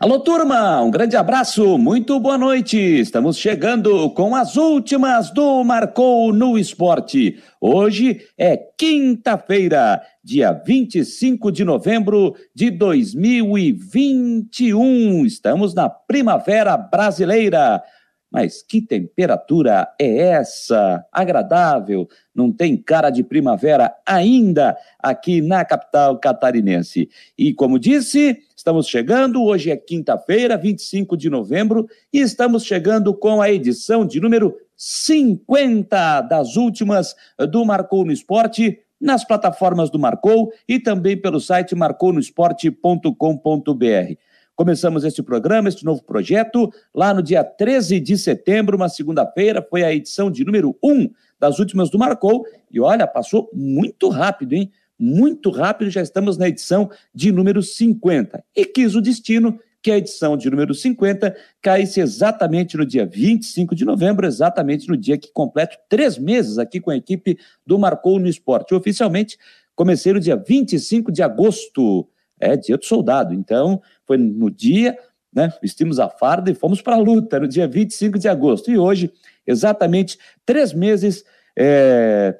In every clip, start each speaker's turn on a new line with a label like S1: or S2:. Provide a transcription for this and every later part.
S1: Alô, turma, um grande abraço, muito boa noite. Estamos chegando com as últimas do Marcou no Esporte. Hoje é quinta-feira, dia 25 de novembro de 2021. Estamos na Primavera Brasileira. Mas que temperatura é essa? Agradável, não tem cara de primavera ainda aqui na capital catarinense. E como disse, estamos chegando, hoje é quinta-feira, 25 de novembro, e estamos chegando com a edição de número 50 das últimas do Marcou no Esporte, nas plataformas do Marcou e também pelo site marconosport.com.br. Começamos este programa, este novo projeto, lá no dia 13 de setembro, uma segunda-feira, foi a edição de número 1 das últimas do Marcou. E olha, passou muito rápido, hein? Muito rápido, já estamos na edição de número 50. E quis o destino que a edição de número 50 caísse exatamente no dia 25 de novembro, exatamente no dia que completo três meses aqui com a equipe do Marcou no Esporte. Oficialmente, comecei no dia 25 de agosto é dia do soldado. Então, foi no dia, né, vestimos a farda e fomos para a luta, no dia 25 de agosto. E hoje, exatamente três meses é,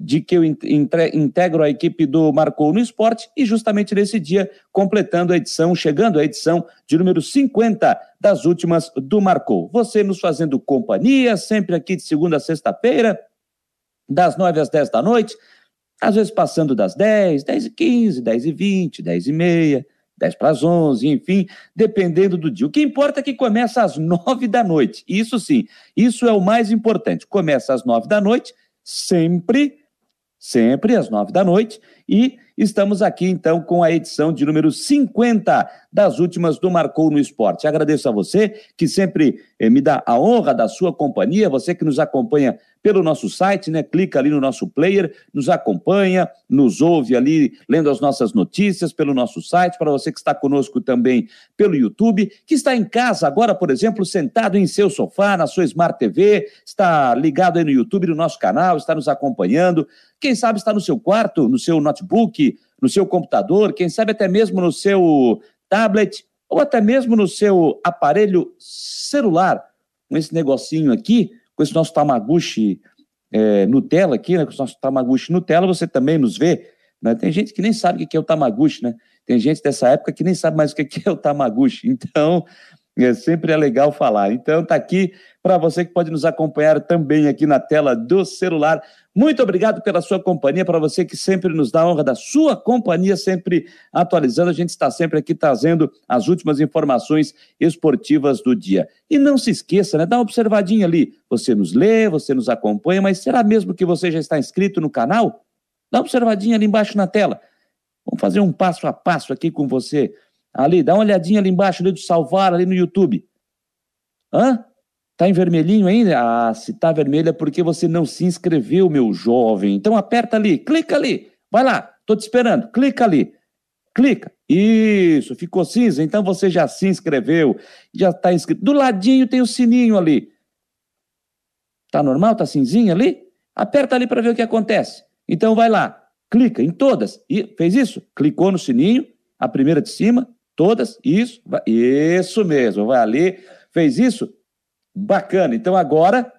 S1: de que eu integro a equipe do Marcou no Esporte e justamente nesse dia, completando a edição, chegando à edição de número 50 das últimas do Marcou. Você nos fazendo companhia, sempre aqui de segunda a sexta-feira, das nove às dez da noite, às vezes passando das 10, 10 e 15, 10 e 20, 10 e meia, 10 para as 11, enfim, dependendo do dia. O que importa é que começa às 9 da noite. Isso sim, isso é o mais importante. Começa às 9 da noite, sempre, sempre às 9 da noite, e estamos aqui então com a edição de número 50 das últimas do Marcou no Esporte. Agradeço a você que sempre eh, me dá a honra da sua companhia, você que nos acompanha pelo nosso site, né? Clica ali no nosso player, nos acompanha, nos ouve ali, lendo as nossas notícias pelo nosso site, para você que está conosco também pelo YouTube, que está em casa agora, por exemplo, sentado em seu sofá, na sua Smart TV, está ligado aí no YouTube, no nosso canal, está nos acompanhando. Quem sabe está no seu quarto, no seu notebook, no seu computador, quem sabe até mesmo no seu tablet ou até mesmo no seu aparelho celular, com esse negocinho aqui, com esse nosso Tamaguchi é, Nutella aqui, né, com esse nosso Tamaguchi Nutella, você também nos vê. Né? Tem gente que nem sabe o que é o Tamaguchi, né? Tem gente dessa época que nem sabe mais o que é o Tamaguchi. Então, é, sempre é legal falar. Então, tá aqui para você que pode nos acompanhar também aqui na tela do celular. Muito obrigado pela sua companhia, para você que sempre nos dá a honra da sua companhia, sempre atualizando. A gente está sempre aqui trazendo as últimas informações esportivas do dia. E não se esqueça, né? Dá uma observadinha ali. Você nos lê, você nos acompanha, mas será mesmo que você já está inscrito no canal? Dá uma observadinha ali embaixo na tela. Vamos fazer um passo a passo aqui com você. Ali, dá uma olhadinha ali embaixo ali do salvar ali no YouTube. Hã? Tá em vermelhinho ainda? Ah, se tá vermelho é porque você não se inscreveu, meu jovem. Então aperta ali, clica ali. Vai lá, tô te esperando. Clica ali. Clica. Isso, ficou cinza, então você já se inscreveu, já está inscrito. Do ladinho tem o sininho ali. Tá normal? Tá cinzinho ali? Aperta ali para ver o que acontece. Então vai lá, clica em todas. E fez isso? Clicou no sininho, a primeira de cima, todas, isso, isso mesmo, vai ali, fez isso? Bacana. Então agora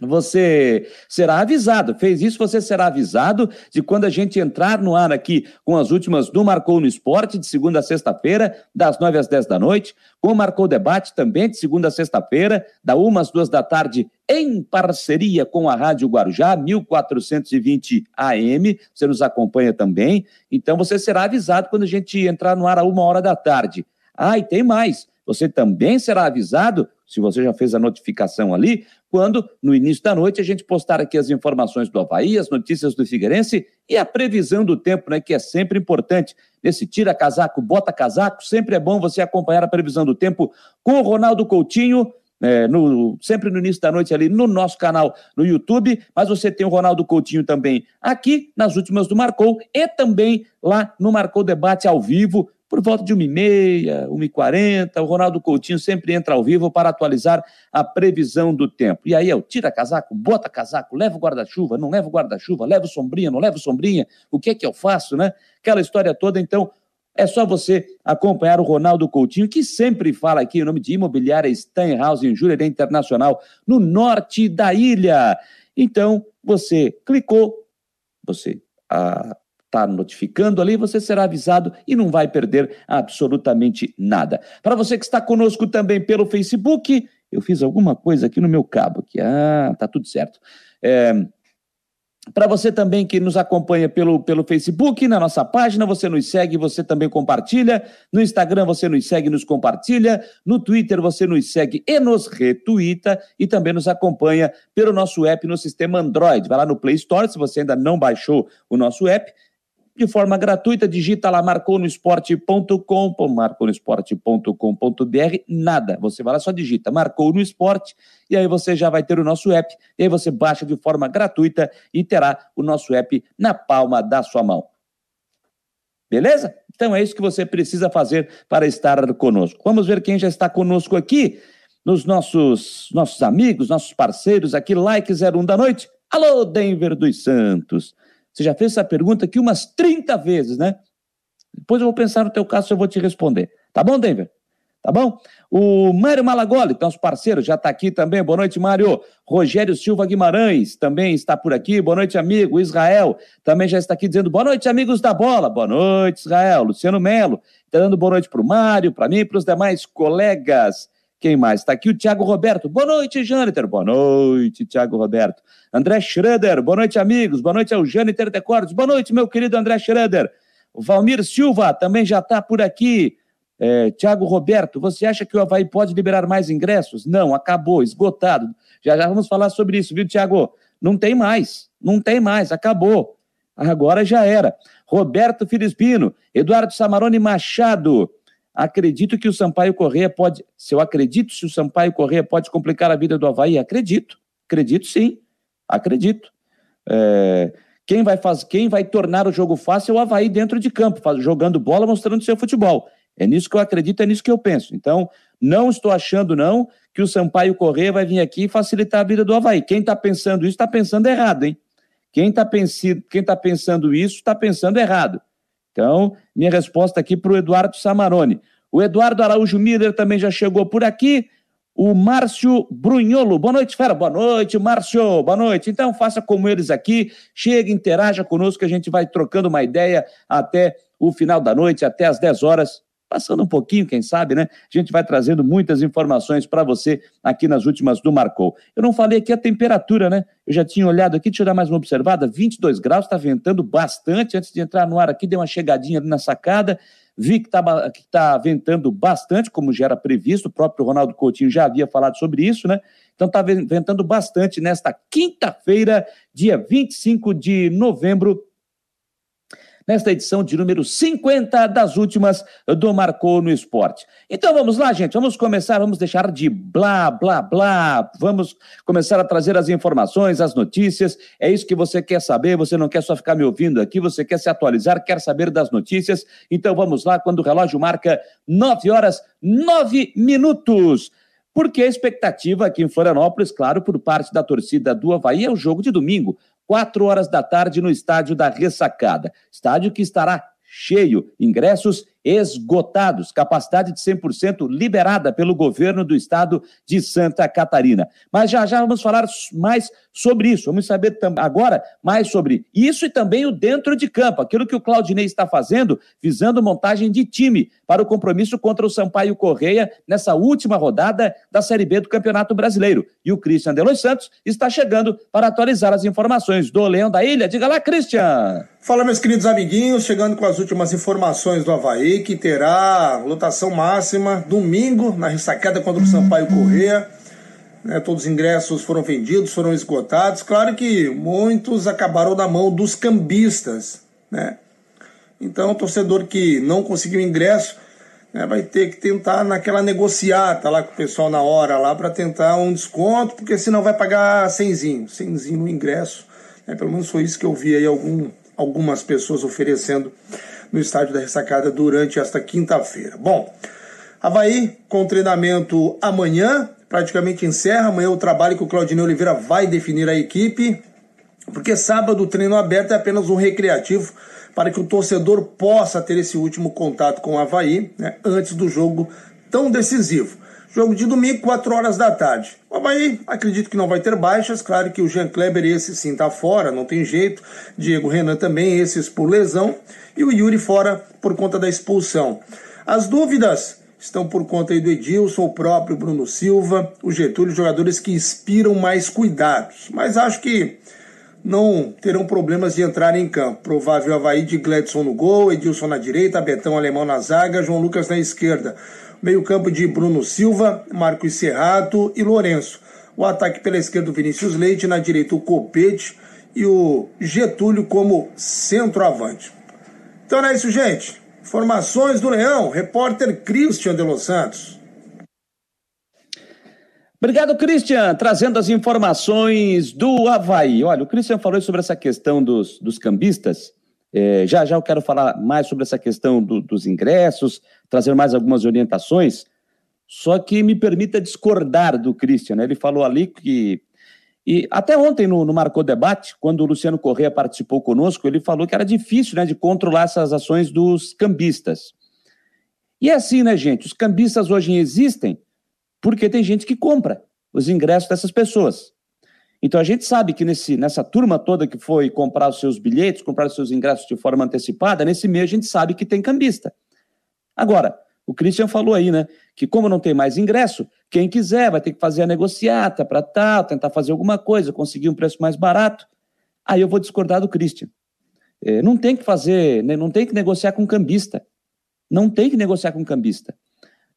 S1: você será avisado. Fez isso, você será avisado de quando a gente entrar no ar aqui com as últimas do Marcou no Esporte, de segunda a sexta-feira, das nove às dez da noite, com o Marcou Debate também, de segunda a sexta-feira, da uma às duas da tarde, em parceria com a Rádio Guarujá, 1420 AM. Você nos acompanha também. Então você será avisado quando a gente entrar no ar a uma hora da tarde. Ah, e tem mais. Você também será avisado se você já fez a notificação ali, quando no início da noite a gente postar aqui as informações do Havaí, as notícias do Figueirense e a previsão do tempo, né, que é sempre importante. Nesse tira casaco, bota casaco, sempre é bom você acompanhar a previsão do tempo com o Ronaldo Coutinho, é, no, sempre no início da noite ali no nosso canal no YouTube, mas você tem o Ronaldo Coutinho também aqui nas últimas do Marcou e também lá no Marcou Debate ao vivo, por volta de 1h30, 1h40, o Ronaldo Coutinho sempre entra ao vivo para atualizar a previsão do tempo. E aí eu tira casaco, bota casaco, leva o guarda-chuva, não leva o guarda-chuva, leva sombrinha, não leva sombrinha, o que é que eu faço, né? Aquela história toda, então, É só você acompanhar o Ronaldo Coutinho, que sempre fala aqui em nome de Imobiliária Steinhaus em Júlia Internacional, no norte da ilha. Então, você clicou, você está notificando ali, você será avisado e não vai perder absolutamente nada. Para você que está conosco também pelo Facebook, eu fiz alguma coisa aqui no meu cabo, que ah, tá tudo certo. É, para você também que nos acompanha pelo, pelo Facebook, na nossa página, você nos segue, você também compartilha. No Instagram, você nos segue nos compartilha. No Twitter, você nos segue e nos retuita. E também nos acompanha pelo nosso app no sistema Android. Vai lá no Play Store, se você ainda não baixou o nosso app de forma gratuita, digita lá marconosport.com, marconosport.com.br, nada. Você vai lá, só digita Marcou no Esporte, e aí você já vai ter o nosso app, e aí você baixa de forma gratuita e terá o nosso app na palma da sua mão. Beleza? Então é isso que você precisa fazer para estar conosco. Vamos ver quem já está conosco aqui, nos nossos, nossos amigos, nossos parceiros aqui, Like 01 da noite. Alô, Denver dos Santos. Você já fez essa pergunta aqui umas 30 vezes, né? Depois eu vou pensar no teu caso se eu vou te responder. Tá bom, Denver? Tá bom? O Mário Malagoli, nosso parceiro, já está aqui também. Boa noite, Mário. Rogério Silva Guimarães também está por aqui. Boa noite, amigo. Israel também já está aqui dizendo boa noite, amigos da bola. Boa noite, Israel. Luciano Melo está dando boa noite para o Mário, para mim e para os demais colegas. Quem mais? Está aqui o Tiago Roberto. Boa noite, Jâniter. Boa noite, Tiago Roberto. André Schroeder. Boa noite, amigos. Boa noite ao Jâniter Decordes. Boa noite, meu querido André Schroeder. O Valmir Silva também já está por aqui. É, Tiago Roberto, você acha que o Havaí pode liberar mais ingressos? Não, acabou, esgotado. Já já vamos falar sobre isso, viu, Tiago? Não tem mais, não tem mais, acabou. Agora já era. Roberto Filispino, Eduardo Samarone Machado, Acredito que o Sampaio Correia pode. Se eu acredito se o Sampaio Correia pode complicar a vida do Havaí, acredito. Acredito sim. Acredito. É, quem, vai faz, quem vai tornar o jogo fácil é o Havaí dentro de campo, faz, jogando bola, mostrando seu futebol. É nisso que eu acredito, é nisso que eu penso. Então, não estou achando, não, que o Sampaio Correia vai vir aqui e facilitar a vida do Havaí. Quem está pensando isso está pensando errado, hein? Quem está tá pensando isso está pensando errado. Então, minha resposta aqui para o Eduardo Samarone. O Eduardo Araújo Miller também já chegou por aqui. O Márcio Brunholo. Boa noite, fera. Boa noite, Márcio. Boa noite. Então, faça como eles aqui. Chegue, interaja conosco, que a gente vai trocando uma ideia até o final da noite, até às 10 horas passando um pouquinho, quem sabe, né? A gente vai trazendo muitas informações para você aqui nas últimas do Marcou. Eu não falei aqui a temperatura, né? Eu já tinha olhado aqui, deixa eu dar mais uma observada, 22 graus, está ventando bastante. Antes de entrar no ar aqui, dei uma chegadinha ali na sacada, vi que está que tá ventando bastante, como já era previsto, o próprio Ronaldo Coutinho já havia falado sobre isso, né? Então está ventando bastante nesta quinta-feira, dia 25 de novembro nesta edição de número 50 das últimas do Marcou no Esporte. Então vamos lá, gente, vamos começar, vamos deixar de blá, blá, blá, vamos começar a trazer as informações, as notícias. É isso que você quer saber, você não quer só ficar me ouvindo aqui, você quer se atualizar, quer saber das notícias. Então vamos lá, quando o relógio marca 9 horas, 9 minutos porque a expectativa aqui em Florianópolis, claro, por parte da torcida do Havaí, é o jogo de domingo, quatro horas da tarde no estádio da Ressacada. Estádio que estará cheio, ingressos esgotados, capacidade de 100% liberada pelo governo do estado de Santa Catarina. Mas já já vamos falar mais sobre isso. Vamos saber agora mais sobre isso e também o dentro de campo, aquilo que o Claudinei está fazendo, visando montagem de time para o compromisso contra o Sampaio Correia nessa última rodada da Série B do Campeonato Brasileiro. E o Christian Delos Santos está chegando para atualizar as informações do Leão da Ilha. Diga lá, Christian!
S2: Fala, meus queridos amiguinhos, chegando com as últimas informações do Havaí, que terá lotação máxima domingo na ressacada contra o Sampaio Correia. Né, todos os ingressos foram vendidos, foram esgotados. Claro que muitos acabaram na mão dos cambistas. Né? Então, o torcedor que não conseguiu ingresso né, vai ter que tentar naquela negociata lá com o pessoal na hora lá para tentar um desconto, porque senão vai pagar cenzinho, cenzinho no ingresso. Né? Pelo menos foi isso que eu vi aí algum, algumas pessoas oferecendo no estádio da Ressacada durante esta quinta-feira. Bom, Havaí com treinamento amanhã, praticamente encerra. Amanhã o trabalho que o Claudinei Oliveira vai definir a equipe. porque sábado o treino aberto é apenas um recreativo para que o torcedor possa ter esse último contato com o Havaí né, antes do jogo tão decisivo. Jogo de domingo, 4 horas da tarde. O Havaí, acredito que não vai ter baixas. Claro que o Jean Kleber, esse sim, tá fora, não tem jeito. Diego Renan também, esses por lesão. E o Yuri fora por conta da expulsão. As dúvidas estão por conta aí do Edilson, o próprio Bruno Silva, o Getúlio, jogadores que inspiram mais cuidados. Mas acho que não terão problemas de entrar em campo. Provável Havaí de Gledson no gol, Edilson na direita, Betão Alemão na zaga, João Lucas na esquerda. Meio-campo de Bruno Silva, Marcos Serrato e Lourenço. O ataque pela esquerda, Vinícius Leite, na direita, o Copete e o Getúlio como centroavante. Então é isso, gente. Informações do Leão, repórter Christian de Los Santos.
S1: Obrigado, Christian, trazendo as informações do Havaí. Olha, o Christian falou sobre essa questão dos, dos cambistas. É, já já eu quero falar mais sobre essa questão do, dos ingressos, trazer mais algumas orientações. Só que me permita discordar do Christian. Né? Ele falou ali que. E até ontem no, no Marcou Debate, quando o Luciano Correia participou conosco, ele falou que era difícil né, de controlar essas ações dos cambistas. E é assim, né, gente? Os cambistas hoje existem porque tem gente que compra os ingressos dessas pessoas. Então a gente sabe que nesse, nessa turma toda que foi comprar os seus bilhetes, comprar os seus ingressos de forma antecipada, nesse mês a gente sabe que tem cambista. Agora, o Christian falou aí, né, que como não tem mais ingresso, quem quiser vai ter que fazer a negociata para tal, tentar fazer alguma coisa, conseguir um preço mais barato. Aí eu vou discordar do Christian. É, não tem que fazer, né, não tem que negociar com cambista. Não tem que negociar com cambista.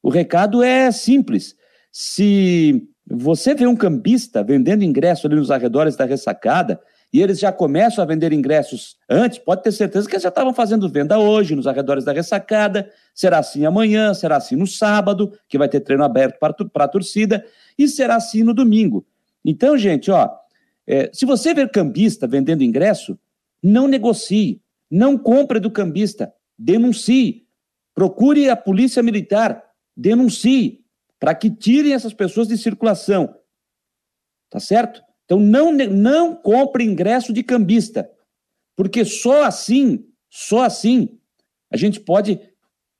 S1: O recado é simples. Se você vê um cambista vendendo ingresso ali nos arredores da ressacada e eles já começam a vender ingressos antes, pode ter certeza que eles já estavam fazendo venda hoje nos arredores da ressacada. Será assim amanhã, será assim no sábado, que vai ter treino aberto para a torcida, e será assim no domingo. Então, gente, ó, é, se você ver cambista vendendo ingresso, não negocie, não compre do cambista, denuncie, procure a polícia militar, denuncie, para que tirem essas pessoas de circulação. Tá certo? Então não, não compre ingresso de cambista, porque só assim, só assim, a gente pode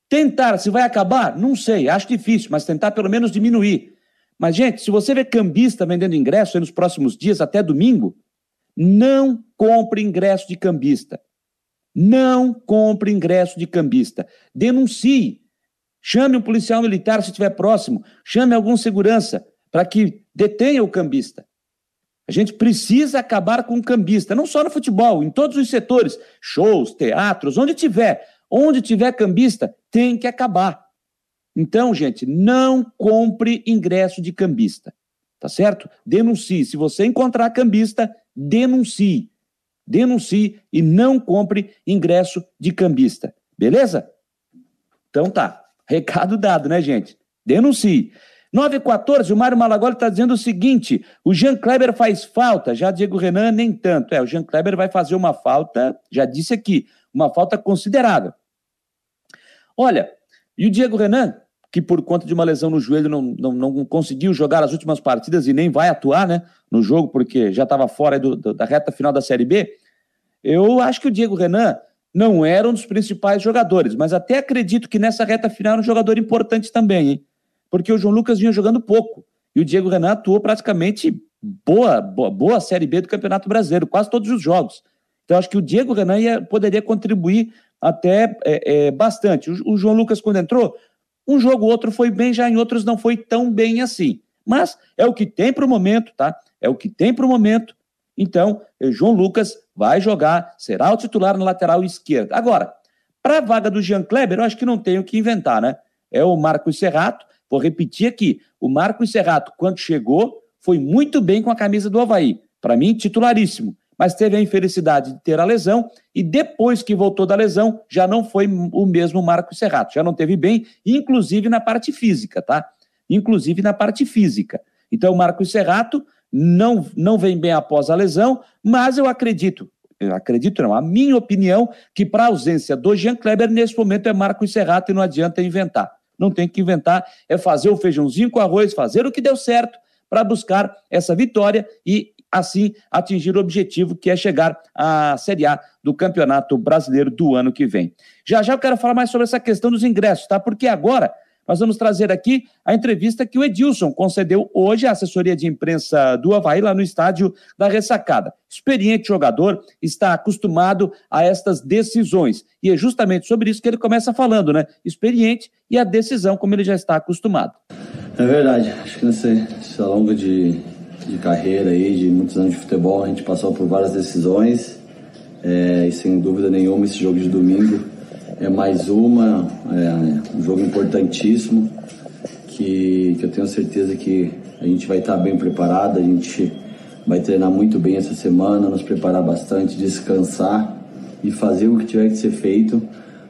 S1: tentar. Se vai acabar, não sei, acho difícil, mas tentar pelo menos diminuir. Mas, gente, se você vê cambista vendendo ingresso nos próximos dias, até domingo, não compre ingresso de cambista. Não compre ingresso de cambista. Denuncie. Chame um policial militar se estiver próximo, chame algum segurança para que detenha o cambista. A gente precisa acabar com o cambista, não só no futebol, em todos os setores, shows, teatros, onde tiver, onde tiver cambista, tem que acabar. Então, gente, não compre ingresso de cambista, tá certo? Denuncie. Se você encontrar cambista, denuncie. Denuncie e não compre ingresso de cambista, beleza? Então tá. Recado dado, né, gente? Denuncie. 914, o Mário Malagoli está dizendo o seguinte: o Jean Kleber faz falta, já Diego Renan nem tanto. É, o Jean Kleber vai fazer uma falta, já disse aqui, uma falta considerável. Olha, e o Diego Renan, que por conta de uma lesão no joelho não, não, não conseguiu jogar as últimas partidas e nem vai atuar né, no jogo, porque já estava fora do, do, da reta final da Série B, eu acho que o Diego Renan não era um dos principais jogadores, mas até acredito que nessa reta final era um jogador importante também, hein? Porque o João Lucas vinha jogando pouco e o Diego Renan atuou praticamente boa, boa, boa Série B do Campeonato Brasileiro, quase todos os jogos. Então acho que o Diego Renan ia, poderia contribuir até é, é, bastante. O, o, João Lucas, quando entrou, um jogo ou outro foi bem, já em outros não foi tão bem assim. Mas é o que tem para o momento, tá? É o que tem para o momento. Então, João Lucas vai jogar, será o titular na lateral esquerda. Agora, para a vaga do Jean Kleber, eu acho que não tenho que inventar, né? É o Marcos Serrato. Vou repetir aqui: o Marcos Serrato, quando chegou, foi muito bem com a camisa do Havaí. Para mim, titularíssimo. Mas teve a infelicidade de ter a lesão e depois que voltou da lesão, já não foi o mesmo Marcos Serrato. Já não teve bem, inclusive na parte física, tá? Inclusive na parte física. Então, o Marcos Serrato não, não vem bem após a lesão, mas eu acredito, eu acredito não, a minha opinião, que para a ausência do Jean Kleber, nesse momento é Marcos Serrato e não adianta inventar. Não tem que inventar, é fazer o feijãozinho com arroz, fazer o que deu certo para buscar essa vitória e assim atingir o objetivo que é chegar à Série A do Campeonato Brasileiro do ano que vem. Já já eu quero falar mais sobre essa questão dos ingressos, tá? Porque agora nós vamos trazer aqui a entrevista que o Edilson concedeu hoje à assessoria de imprensa do Havaí, lá no estádio da Ressacada. Experiente jogador, está acostumado a estas decisões. E é justamente sobre isso que ele começa falando, né? Experiente e a decisão, como ele já está acostumado.
S3: É verdade. Acho que nessa, nessa longa de, de carreira aí, de muitos anos de futebol, a gente passou por várias decisões. É, e sem dúvida nenhuma, esse jogo de domingo é mais uma, é um jogo importantíssimo que, que eu tenho certeza que a gente vai estar bem preparado, a gente vai treinar muito bem essa semana, nos preparar bastante, descansar e fazer o que tiver que ser feito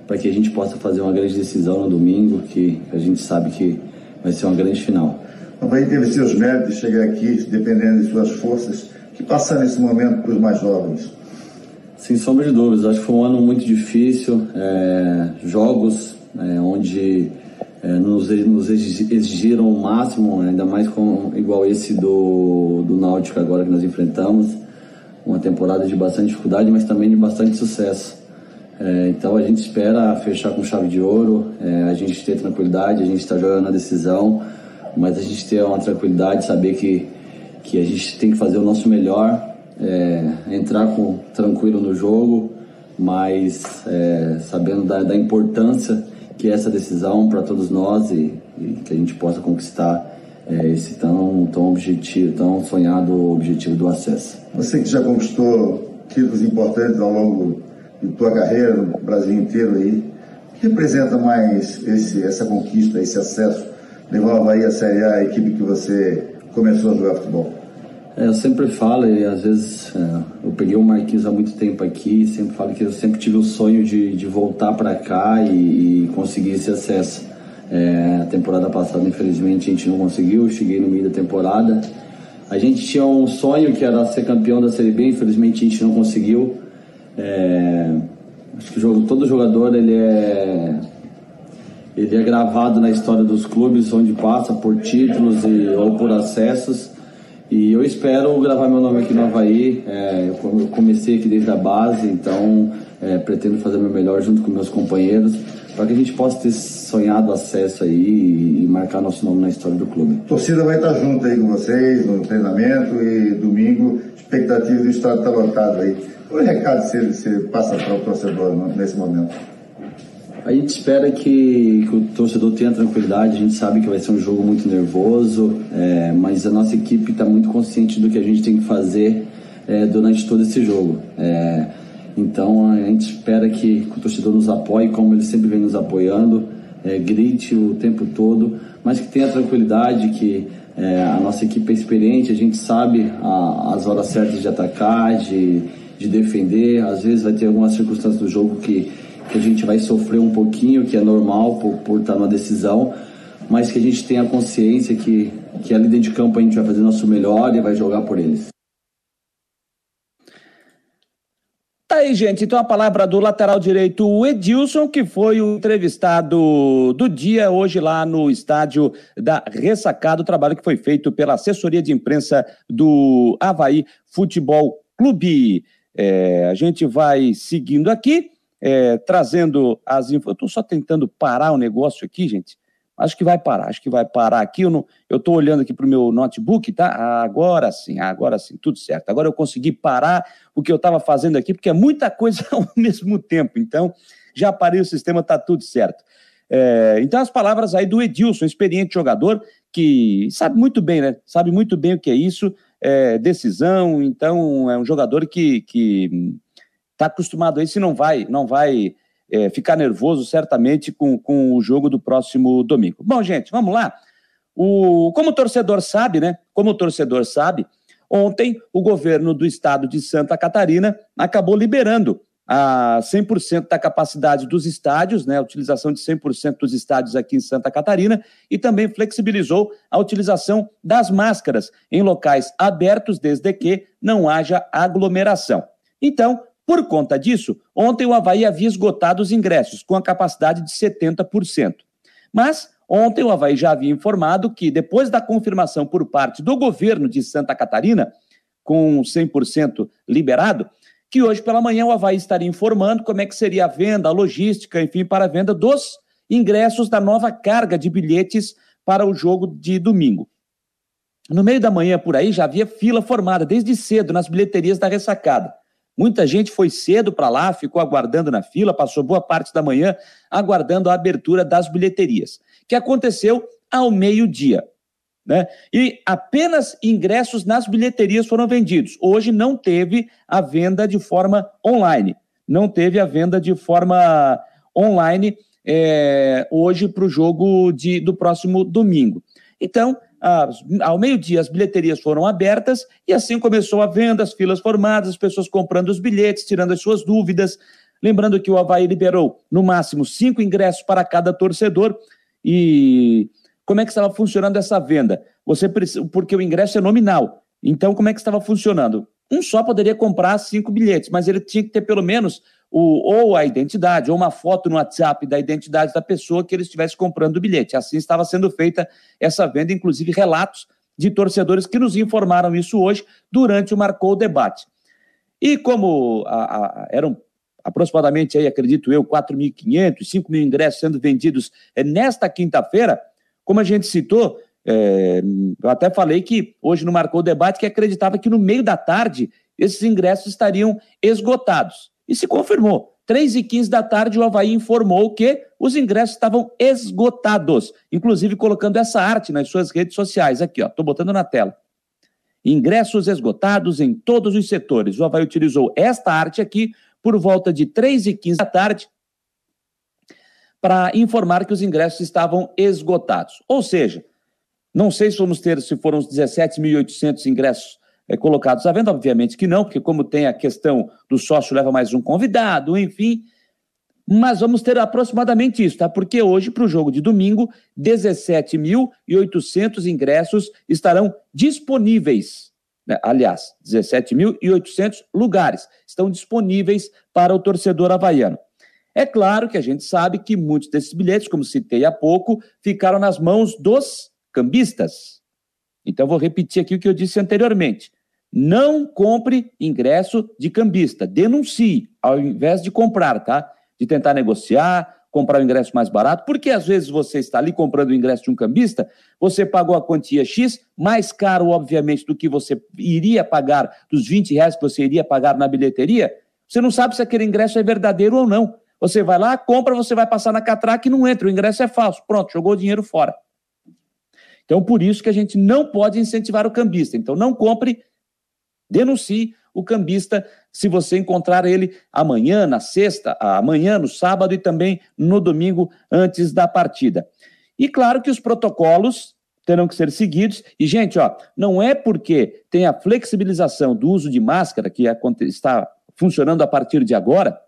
S3: para que a gente possa fazer uma grande decisão no domingo, que a gente sabe que vai ser uma grande final.
S4: Bahia teve seus méritos de chegar aqui, dependendo de suas forças. Que passa nesse momento para os mais jovens?
S3: Sem sombra de dúvidas, acho que foi um ano muito difícil, é, jogos é, onde é, nos, nos, exigiram o máximo, ainda mais com igual esse do, do Náutico agora que nós enfrentamos, uma temporada de bastante dificuldade, mas também de bastante sucesso. É, então a gente espera fechar com chave de ouro, é, a gente ter tranquilidade, a gente está jogando a decisão, mas a gente ter uma tranquilidade, saber que, que a gente tem que fazer o nosso melhor é, entrar com, tranquilo no jogo, mas é, sabendo da, da, importância que é essa decisão para todos nós e, e, que a gente possa conquistar é, esse tão, tão objetivo, tão sonhado objetivo do acesso.
S4: Você que já conquistou títulos importantes ao longo de tua carreira no Brasil inteiro aí, o que representa mais esse, essa conquista, esse acesso, levar o Havaí a Série A, a equipe que você começou a jogar futebol?
S3: É, eu sempre falo, e às vezes é, eu peguei o Marquinhos há muito tempo aqui, sempre falo que eu sempre tive o sonho de, de voltar para cá e, e, conseguir esse acesso. É, a temporada passada, infelizmente, a gente não conseguiu, cheguei no meio da temporada. A gente tinha um sonho que era ser campeão da Série B, infelizmente a gente não conseguiu. É, acho que jogo, todo jogador ele é, ele é gravado na história dos clubes onde passa por títulos e, ou por acessos. E eu espero gravar meu nome aqui no Havaí. É, eu comecei aqui desde a base, então é, pretendo fazer meu melhor junto com meus companheiros para que a gente possa ter sonhado acesso aí e, marcar nosso nome na história do clube.
S4: A torcida vai estar junto aí com vocês no treinamento e domingo, expectativa do estado está lotado aí. Qual é o recado que você, você passa para o torcedor nesse momento?
S3: A gente espera que, que, o torcedor tenha tranquilidade. A gente sabe que vai ser um jogo muito nervoso, é, mas a nossa equipe está muito consciente do que a gente tem que fazer é, durante todo esse jogo. É, então a gente espera que, que, o torcedor nos apoie, como ele sempre vem nos apoiando, é, grite o tempo todo, mas que tenha tranquilidade, que é, a nossa equipe é experiente, a gente sabe a, as horas certas de atacar, de, de defender. Às vezes vai ter algumas circunstâncias do jogo que que a gente vai sofrer um pouquinho, que é normal por, por estar numa decisão, mas que a gente tenha consciência que, que ali dentro de campo a gente vai fazer nosso melhor e vai jogar por eles.
S1: Tá aí, gente. Então a palavra do lateral direito, o Edilson, que foi o entrevistado do dia hoje lá no estádio da Ressacada, o trabalho que foi feito pela assessoria de imprensa do Havaí Futebol Clube. É, a gente vai seguindo aqui é, trazendo as Eu estou só tentando parar o negócio aqui, gente. Acho que vai parar, acho que vai parar aqui. Eu estou olhando aqui para o meu notebook, tá? Agora sim, agora sim, tudo certo. Agora eu consegui parar o que eu estava fazendo aqui, porque é muita coisa ao mesmo tempo. Então, já parei o sistema, tá tudo certo. É, então, as palavras aí do Edilson, experiente jogador, que sabe muito bem, né? Sabe muito bem o que é isso, é, decisão. Então, é um jogador que, que está acostumado a isso e não vai, não vai é, ficar nervoso certamente com, com o jogo do próximo domingo. Bom, gente, vamos lá. O, como o torcedor sabe, né? Como o torcedor sabe, ontem o governo do estado de Santa Catarina acabou liberando a 100% da capacidade dos estádios, né, a utilização de 100% dos estádios aqui em Santa Catarina, e também flexibilizou a utilização das máscaras em locais abertos, desde que não haja aglomeração. Então, por conta disso, ontem o Havaí havia esgotado os ingressos, com a capacidade de 70%. Mas ontem o Havaí já havia informado que, depois da confirmação por parte do governo de Santa Catarina, com 100% liberado, que hoje pela manhã o Havaí estaria informando como é que seria a venda, a logística, enfim, para a venda dos ingressos da nova carga de bilhetes para o jogo de domingo. No meio da manhã, por aí, já havia fila formada desde cedo nas bilheterias da ressacada. Muita gente foi cedo para lá, ficou aguardando na fila, passou boa parte da manhã aguardando a abertura das bilheterias, que aconteceu ao meio-dia. Né? E apenas ingressos nas bilheterias foram vendidos. Hoje não teve a venda de forma online. Não teve a venda de forma online é, hoje para o jogo de, do próximo domingo. Então, ao meio-dia, as bilheterias foram abertas e assim começou a venda, as filas formadas, as pessoas comprando os bilhetes, tirando as suas dúvidas. Lembrando que o Havaí liberou, no máximo, cinco ingressos para cada torcedor. E como é que estava funcionando essa venda? Você Porque o ingresso é nominal. Então, como é que estava funcionando? Um só poderia comprar cinco bilhetes, mas ele tinha que ter pelo menos o, ou a identidade, ou uma foto no WhatsApp da identidade da pessoa que ele estivesse comprando o bilhete. Assim estava sendo feita essa venda, inclusive relatos de torcedores que nos informaram isso hoje durante o Marcou o Debate. E como a, a, eram aproximadamente, aí, acredito eu, 4.500, 5 mil ingressos sendo vendidos é, nesta quinta-feira, como a gente citou, é, eu até falei que hoje no Marcou o Debate que acreditava que no meio da tarde esses ingressos estariam esgotados. E se confirmou. 3 e 15 da tarde, o Havaí informou que os ingressos estavam esgotados, inclusive colocando essa arte nas suas redes sociais. Aqui, ó, estou botando na tela. Ingressos esgotados em todos os setores. O Havaí utilizou esta arte aqui por volta de 3 e 15 da tarde para informar que os ingressos estavam esgotados. Ou seja, não sei se vamos ter, se foram os 17.800 ingressos é, colocados à venda? Obviamente que não, porque como tem a questão do sócio leva mais um convidado, enfim. Mas vamos ter aproximadamente isso, tá? Porque hoje, para o jogo de domingo, 17.800 ingressos estarão disponíveis. Né? Aliás, 17.800 lugares estão disponíveis para o torcedor havaiano. É claro que a gente sabe que muitos desses bilhetes, como citei há pouco, ficaram nas mãos dos cambistas. Então, vou repetir aqui o que eu disse anteriormente. Não compre ingresso de cambista. Denuncie, ao invés de comprar, tá? De tentar negociar, comprar o ingresso mais barato, porque às vezes você está ali comprando o ingresso de um cambista, você pagou a quantia X, mais caro, obviamente, do que você iria pagar, dos 20 reais que você iria pagar na bilheteria. Você não sabe se aquele ingresso é verdadeiro ou não. Você vai lá, compra, você vai passar na catraca e não entra, o ingresso é falso. Pronto, jogou o dinheiro fora. Então, por isso que a gente não pode incentivar o cambista. Então, não compre Denuncie o cambista se você encontrar ele amanhã, na sexta, amanhã, no sábado e também no domingo antes da partida. E claro que os protocolos terão que ser seguidos. E, gente, ó, não é porque tem a flexibilização do uso de máscara, que está funcionando a partir de agora.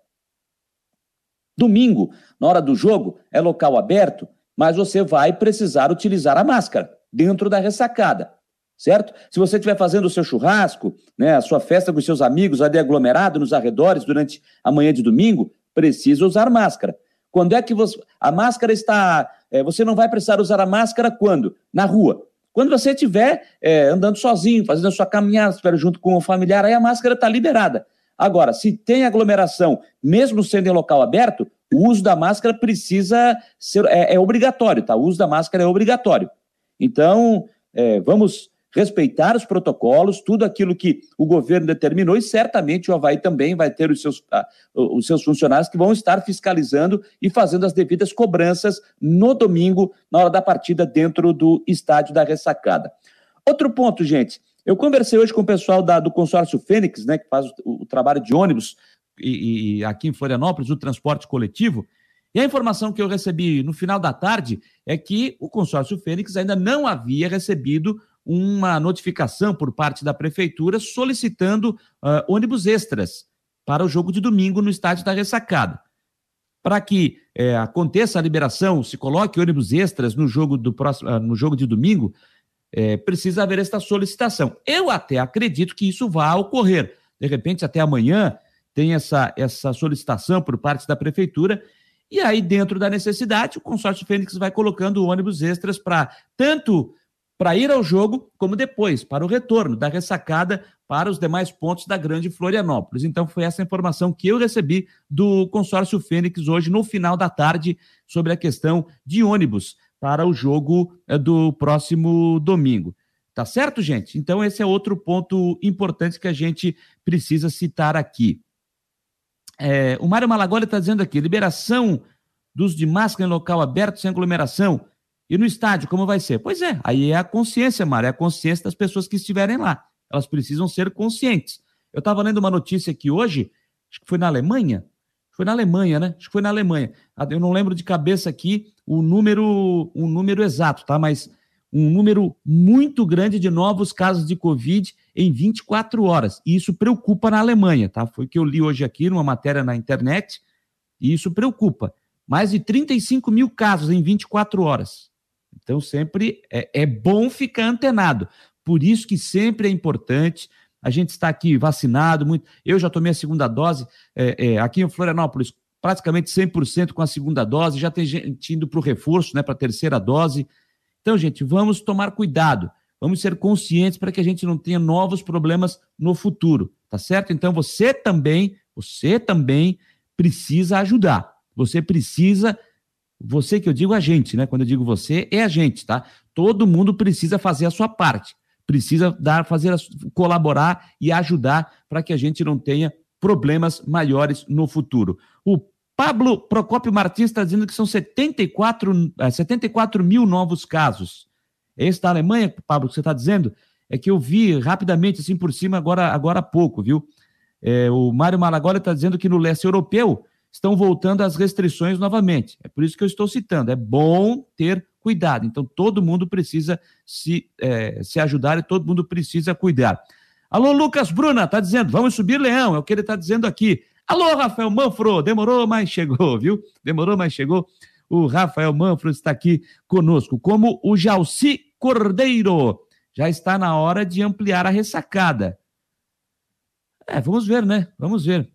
S1: Domingo, na hora do jogo, é local aberto, mas você vai precisar utilizar a máscara dentro da ressacada certo? Se você estiver fazendo o seu churrasco, né, a sua festa com os seus amigos ali aglomerado nos arredores durante a manhã de domingo, precisa usar máscara. Quando é que você. A máscara está. É, você não vai precisar usar a máscara quando? Na rua. Quando você estiver é, andando sozinho, fazendo a sua caminhada, junto com o familiar, aí a máscara está liberada. Agora, se tem aglomeração, mesmo sendo em local aberto, o uso da máscara precisa ser. É, é obrigatório, tá? O uso da máscara é obrigatório. Então, é, vamos respeitar os protocolos, tudo aquilo que o governo determinou, e certamente o Havaí também vai ter os seus, os seus funcionários que vão estar fiscalizando e fazendo as devidas cobranças no domingo, na hora da partida, dentro do estádio da ressacada. Outro ponto, gente. Eu conversei hoje com o pessoal da, do consórcio Fênix, né, que faz o, o trabalho de ônibus e, e aqui em Florianópolis, o transporte coletivo. E a informação que eu recebi no final da tarde é que o consórcio Fênix ainda não havia recebido uma notificação por parte da prefeitura solicitando uh, ônibus extras para o jogo de domingo no estádio da Ressacada. Para que eh, aconteça a liberação, se coloque ônibus extras no jogo, do próximo, uh, no jogo de domingo, eh, precisa haver esta solicitação. Eu até acredito que isso vá ocorrer. De repente, até amanhã, tem essa, essa solicitação por parte da prefeitura e aí, dentro da necessidade, o consórcio Fênix vai colocando ônibus extras para tanto para ir ao jogo, como depois, para o retorno da ressacada para os demais pontos da Grande Florianópolis. Então, foi essa informação que eu recebi do consórcio Fênix hoje, no final da tarde, sobre a questão de ônibus para o jogo é, do próximo domingo. Tá certo, gente? Então, esse é outro ponto importante que a gente precisa citar aqui. É, o Mário Malagoli está dizendo aqui: liberação dos de máscara em local aberto sem aglomeração. E no estádio, como vai ser? Pois é, aí é a consciência, Mário, é a consciência das pessoas que estiverem lá. Elas precisam ser conscientes. Eu estava lendo uma notícia aqui hoje, acho que foi na Alemanha. Foi na Alemanha, né? Acho que foi na Alemanha. Ah, eu não lembro de cabeça aqui o número, o número exato, tá? Mas um número muito grande de novos casos de Covid em 24 horas. E isso preocupa na Alemanha, tá? Foi o que eu li hoje aqui numa matéria na internet, e isso preocupa. Mais de 35 mil casos em 24 horas. Então, sempre é, é bom ficar antenado. Por isso que sempre é importante a gente estar aqui vacinado. Muito... Eu já tomei a segunda dose é, é, aqui em Florianópolis, praticamente 100% com a segunda dose. Já tem gente indo para o reforço, né, para a terceira dose. Então, gente, vamos tomar cuidado. Vamos ser conscientes para que a gente não tenha novos problemas no futuro, tá certo? Então, você também, você também precisa ajudar. Você precisa você que eu digo a gente, né? Quando eu digo você, é a gente, tá? Todo mundo precisa fazer a sua parte precisa dar, fazer, colaborar e ajudar para que a gente não tenha problemas maiores no futuro. O Pablo Procópio Martins está dizendo que são 74, 74 eh, mil novos casos. Esse da Alemanha, Pablo, que você está dizendo, é que eu vi rapidamente, assim por cima, agora, agora há pouco, viu? É, o Mário Malagoli está dizendo que no leste europeu estão voltando as restrições novamente. É por isso que eu estou citando. É bom ter cuidado. Então, todo mundo precisa se, é, se ajudar e todo mundo precisa cuidar. Alô, Lucas Bruna, tá dizendo, vamos subir, Leão, é o que ele está dizendo aqui. Alô, Rafael Manfro, demorou, mas chegou, viu? Demorou, mas chegou. O Rafael Manfro está aqui conosco, como o Jalci Cordeiro. Já está na hora de ampliar a ressacada. É, vamos ver, né? Vamos ver.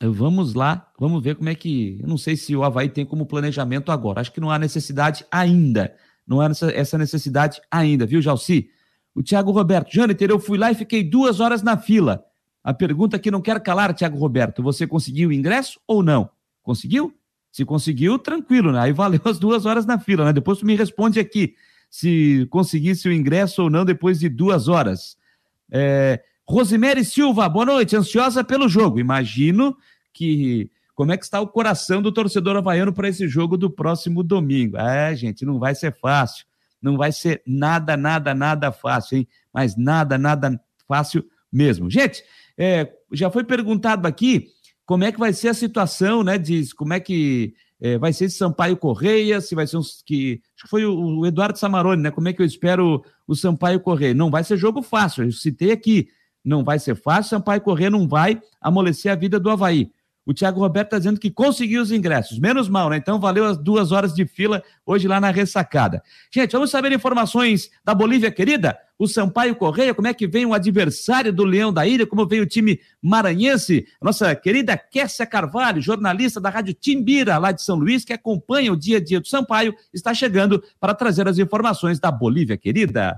S1: Vamos lá, vamos ver como é que. Eu não sei se o Havaí tem como planejamento agora. Acho que não há necessidade ainda. Não há essa necessidade ainda, viu, Jalci? O Thiago Roberto, Jâniter, eu fui lá e fiquei duas horas na fila. A pergunta que não quer calar, Thiago Roberto: você conseguiu o ingresso ou não? Conseguiu? Se conseguiu, tranquilo, né? Aí valeu as duas horas na fila, né? Depois tu me responde aqui se conseguisse o ingresso ou não depois de duas horas. É, Rosemary Silva, boa noite, ansiosa pelo jogo. Imagino que como é que está o coração do torcedor havaiano para esse jogo do próximo domingo. É, gente, não vai ser fácil. Não vai ser nada, nada, nada fácil, hein? Mas nada, nada fácil mesmo. Gente, é, já foi perguntado aqui como é que vai ser a situação, né? Diz como é que é, vai ser esse Sampaio Correia, se vai ser uns que. Acho que foi o, o Eduardo Samarone, né? Como é que eu espero o Sampaio Correia? Não vai ser jogo fácil, eu citei aqui não vai ser fácil. Sampaio Corrêa não vai amolecer a vida do Havaí. O Thiago Roberto está dizendo que conseguiu os ingressos. Menos mal, né? Então valeu as duas horas de fila hoje lá na ressacada. Gente, vamos saber informações da Bolívia querida? O Sampaio Correia, como é que vem o adversário do Leão da Ilha, como veio o time maranhense? Nossa querida Kessia Carvalho, jornalista da Rádio Timbira, lá de São Luís, que acompanha o dia a dia do Sampaio, está chegando para trazer as informações da Bolívia querida.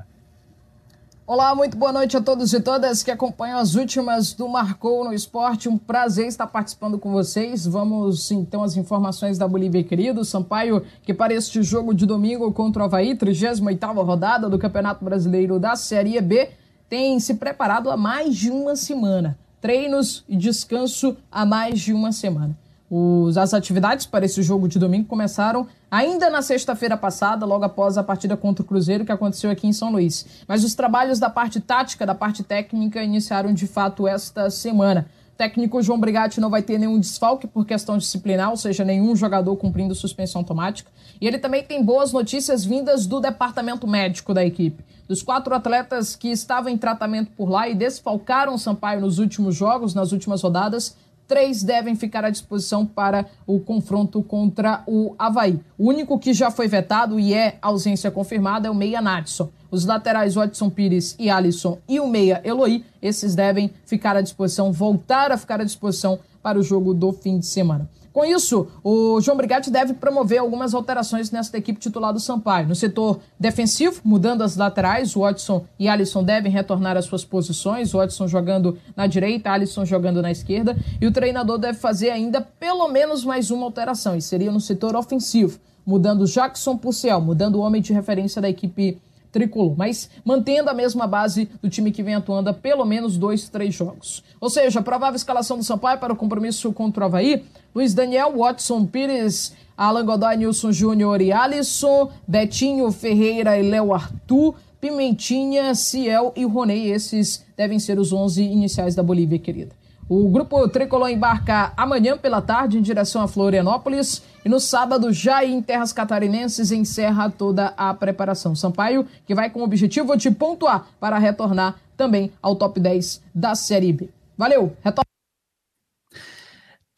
S5: Olá, muito boa noite a todos e todas que acompanham as últimas do Marcou no Esporte. Um prazer estar participando com vocês. Vamos então às informações da Bolívia, querido. Sampaio, que para este jogo de domingo contra o Havaí, 38ª rodada do Campeonato Brasileiro da Série B, tem se preparado há mais de uma semana. Treinos e descanso há mais de uma semana. Os, as atividades para esse jogo de domingo começaram ainda na sexta-feira passada, logo após a partida contra o Cruzeiro, que aconteceu aqui em São Luís. Mas os trabalhos da parte tática, da parte técnica, iniciaram de fato esta semana. O técnico João Brigatti não vai ter nenhum desfalque por questão disciplinar, ou seja, nenhum jogador cumprindo suspensão automática. E ele também tem boas notícias vindas do departamento médico da equipe. Dos quatro atletas que estavam em tratamento por lá e desfalcaram o Sampaio nos últimos jogos, nas últimas rodadas, três devem ficar à disposição para o confronto contra o Havaí. O único que já foi vetado e é ausência confirmada é o Meia Natson. Os laterais Watson Pires e Alisson e o Meia Eloy, esses devem ficar à disposição, voltar a ficar à disposição para o jogo do fim de semana. Com isso, o João Brigatti deve promover algumas alterações nesta equipe titular do Sampaio. No setor defensivo, mudando as laterais, o Watson e Alisson devem retornar às suas posições, o Watson jogando na direita, Alisson jogando na esquerda, e o treinador deve fazer ainda pelo menos mais uma alteração, e seria no setor ofensivo, mudando Jackson por Ciel, mudando o homem de referência da equipe tricolor, mas mantendo a mesma base do time que vem atuando há pelo menos dois, três jogos. Ou seja, a provável escalação do Sampaio para o compromisso contra o Havaí: Luiz Daniel, Watson Pires, Alan Godoy, Nilson Júnior e Alisson, Betinho, Ferreira e Léo Arthur. Pimentinha, Ciel e Ronei, esses devem ser os 11 iniciais da Bolívia, querida. O grupo tricolor embarca amanhã pela tarde em direção a Florianópolis e no sábado, já em terras catarinenses, encerra toda a preparação. Sampaio, que vai com o objetivo de pontuar para retornar também ao top 10 da Série B. Valeu.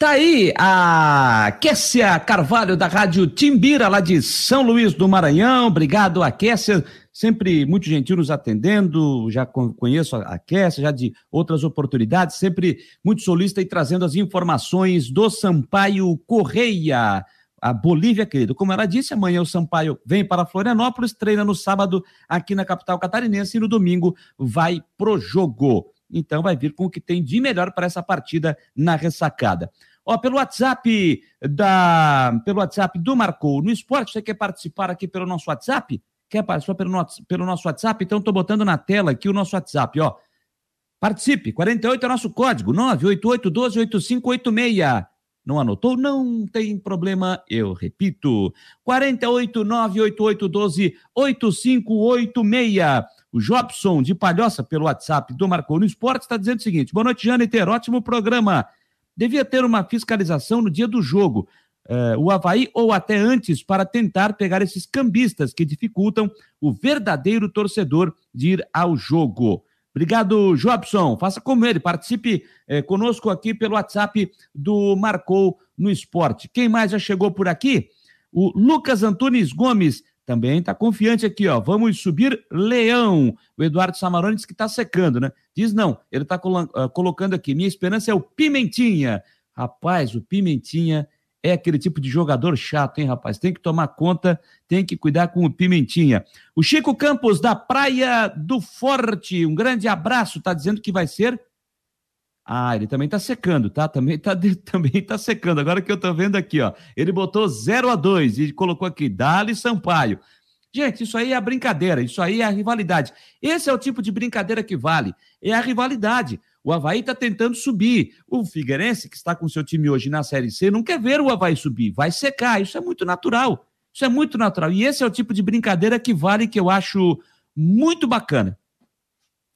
S1: Tá aí a Kessia Carvalho da Rádio Timbira, lá de São Luís do Maranhão. Obrigado, a Kessia sempre muito gentil nos atendendo, já conheço a Kessia, já de outras oportunidades, sempre muito solista e trazendo as informações do Sampaio Correia. A Bolívia, querido, como ela disse, amanhã o Sampaio vem para Florianópolis, treina no sábado aqui na capital catarinense e no domingo vai pro jogo. Então vai vir com o que tem de melhor para essa partida na ressacada. Ó, pelo WhatsApp da, pelo WhatsApp do Marcou no Esporte, você quer participar aqui pelo nosso WhatsApp? Quer participar pelo nosso, pelo nosso WhatsApp? Então estou botando na tela aqui o nosso WhatsApp, ó. Participe, 48 é nosso código, 988128586. Não anotou? Não tem problema, eu repito. 48 988128586. O Jobson de Palhoça, pelo WhatsApp do Marcou no Esporte, está dizendo o seguinte: boa noite, Jâniter, ótimo programa. Devia ter uma fiscalização no dia do jogo uh, o Havaí ou até antes para tentar pegar esses cambistas que dificultam o verdadeiro torcedor de ir ao jogo. Obrigado, Jobson. Faça como ele, participe eh, conosco aqui pelo WhatsApp do Marcou no Esporte. Quem mais já chegou por aqui? O Lucas Antunes Gomes também está confiante aqui, ó. Vamos subir Leão. O Eduardo Samarone diz que está secando, né? Diz não, ele está uh, colocando aqui. Minha esperança é o Pimentinha. Rapaz, o Pimentinha é aquele tipo de jogador chato, hein, rapaz? Tem que tomar conta, tem que cuidar com o Pimentinha. O Chico Campos, da Praia do Forte, um grande abraço, tá dizendo que vai ser. Ah, ele também tá secando, tá? Também tá, também tá secando. Agora que eu tô vendo aqui, ó. Ele botou 0 a 2 e colocou aqui, Dali Sampaio. Gente, isso aí é a brincadeira, isso aí é a rivalidade. Esse é o tipo de brincadeira que vale, é a rivalidade. O Havaí está tentando subir. O Figueirense, que está com seu time hoje na Série C, não quer ver o Havaí subir, vai secar. Isso é muito natural. Isso é muito natural. E esse é o tipo de brincadeira que vale, que eu acho muito bacana.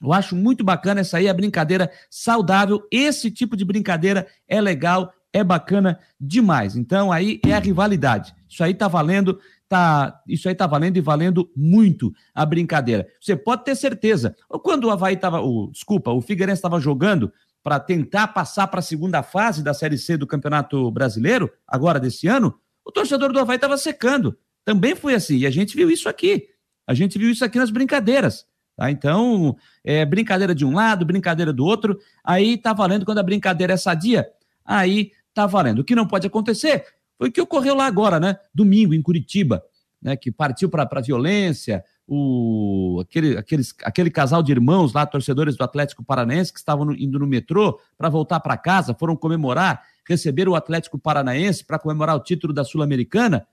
S1: Eu acho muito bacana essa aí, a brincadeira saudável. Esse tipo de brincadeira é legal, é bacana demais. Então aí é a rivalidade. Isso aí tá valendo tá, isso aí tá valendo e valendo muito a brincadeira. Você pode ter certeza. Quando o Havaí estava, o, desculpa, o Figueirense estava jogando para tentar passar para a segunda fase da Série C do Campeonato Brasileiro, agora desse ano, o torcedor do Havaí estava secando. Também foi assim, e a gente viu isso aqui. A gente viu isso aqui nas brincadeiras. Tá? Então, é brincadeira de um lado, brincadeira do outro, aí tá valendo quando a brincadeira é sadia, aí tá valendo. O que não pode acontecer foi o que ocorreu lá agora, né? Domingo, em Curitiba, né? Que partiu para a violência, o, aquele, aqueles, aquele casal de irmãos lá, torcedores do Atlético Paranaense, que estavam no, indo no metrô para voltar para casa, foram comemorar, receberam o Atlético Paranaense para comemorar o título da Sul-Americana,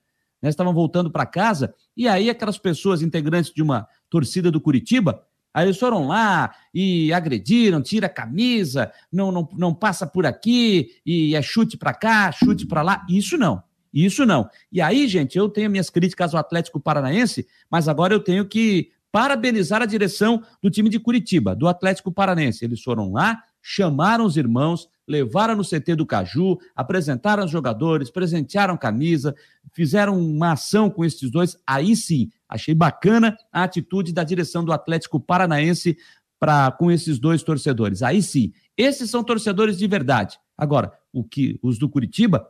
S1: né, estavam voltando para casa, e aí aquelas pessoas integrantes de uma torcida do Curitiba Aí eles foram lá e agrediram, tira a camisa, não, não, não passa por aqui, e é chute para cá, chute para lá. Isso não. Isso não. E aí, gente, eu tenho minhas críticas ao Atlético Paranaense, mas agora eu tenho que parabenizar a direção do time de Curitiba, do Atlético Paranense. Eles foram lá, chamaram os irmãos, levaram no CT do Caju, apresentaram os jogadores, presentearam camisa, fizeram uma ação com esses dois. Aí sim, achei bacana a atitude da direção do Atlético Paranaense para com esses dois torcedores. Aí sim, esses são torcedores de verdade. Agora, o que os do Curitiba,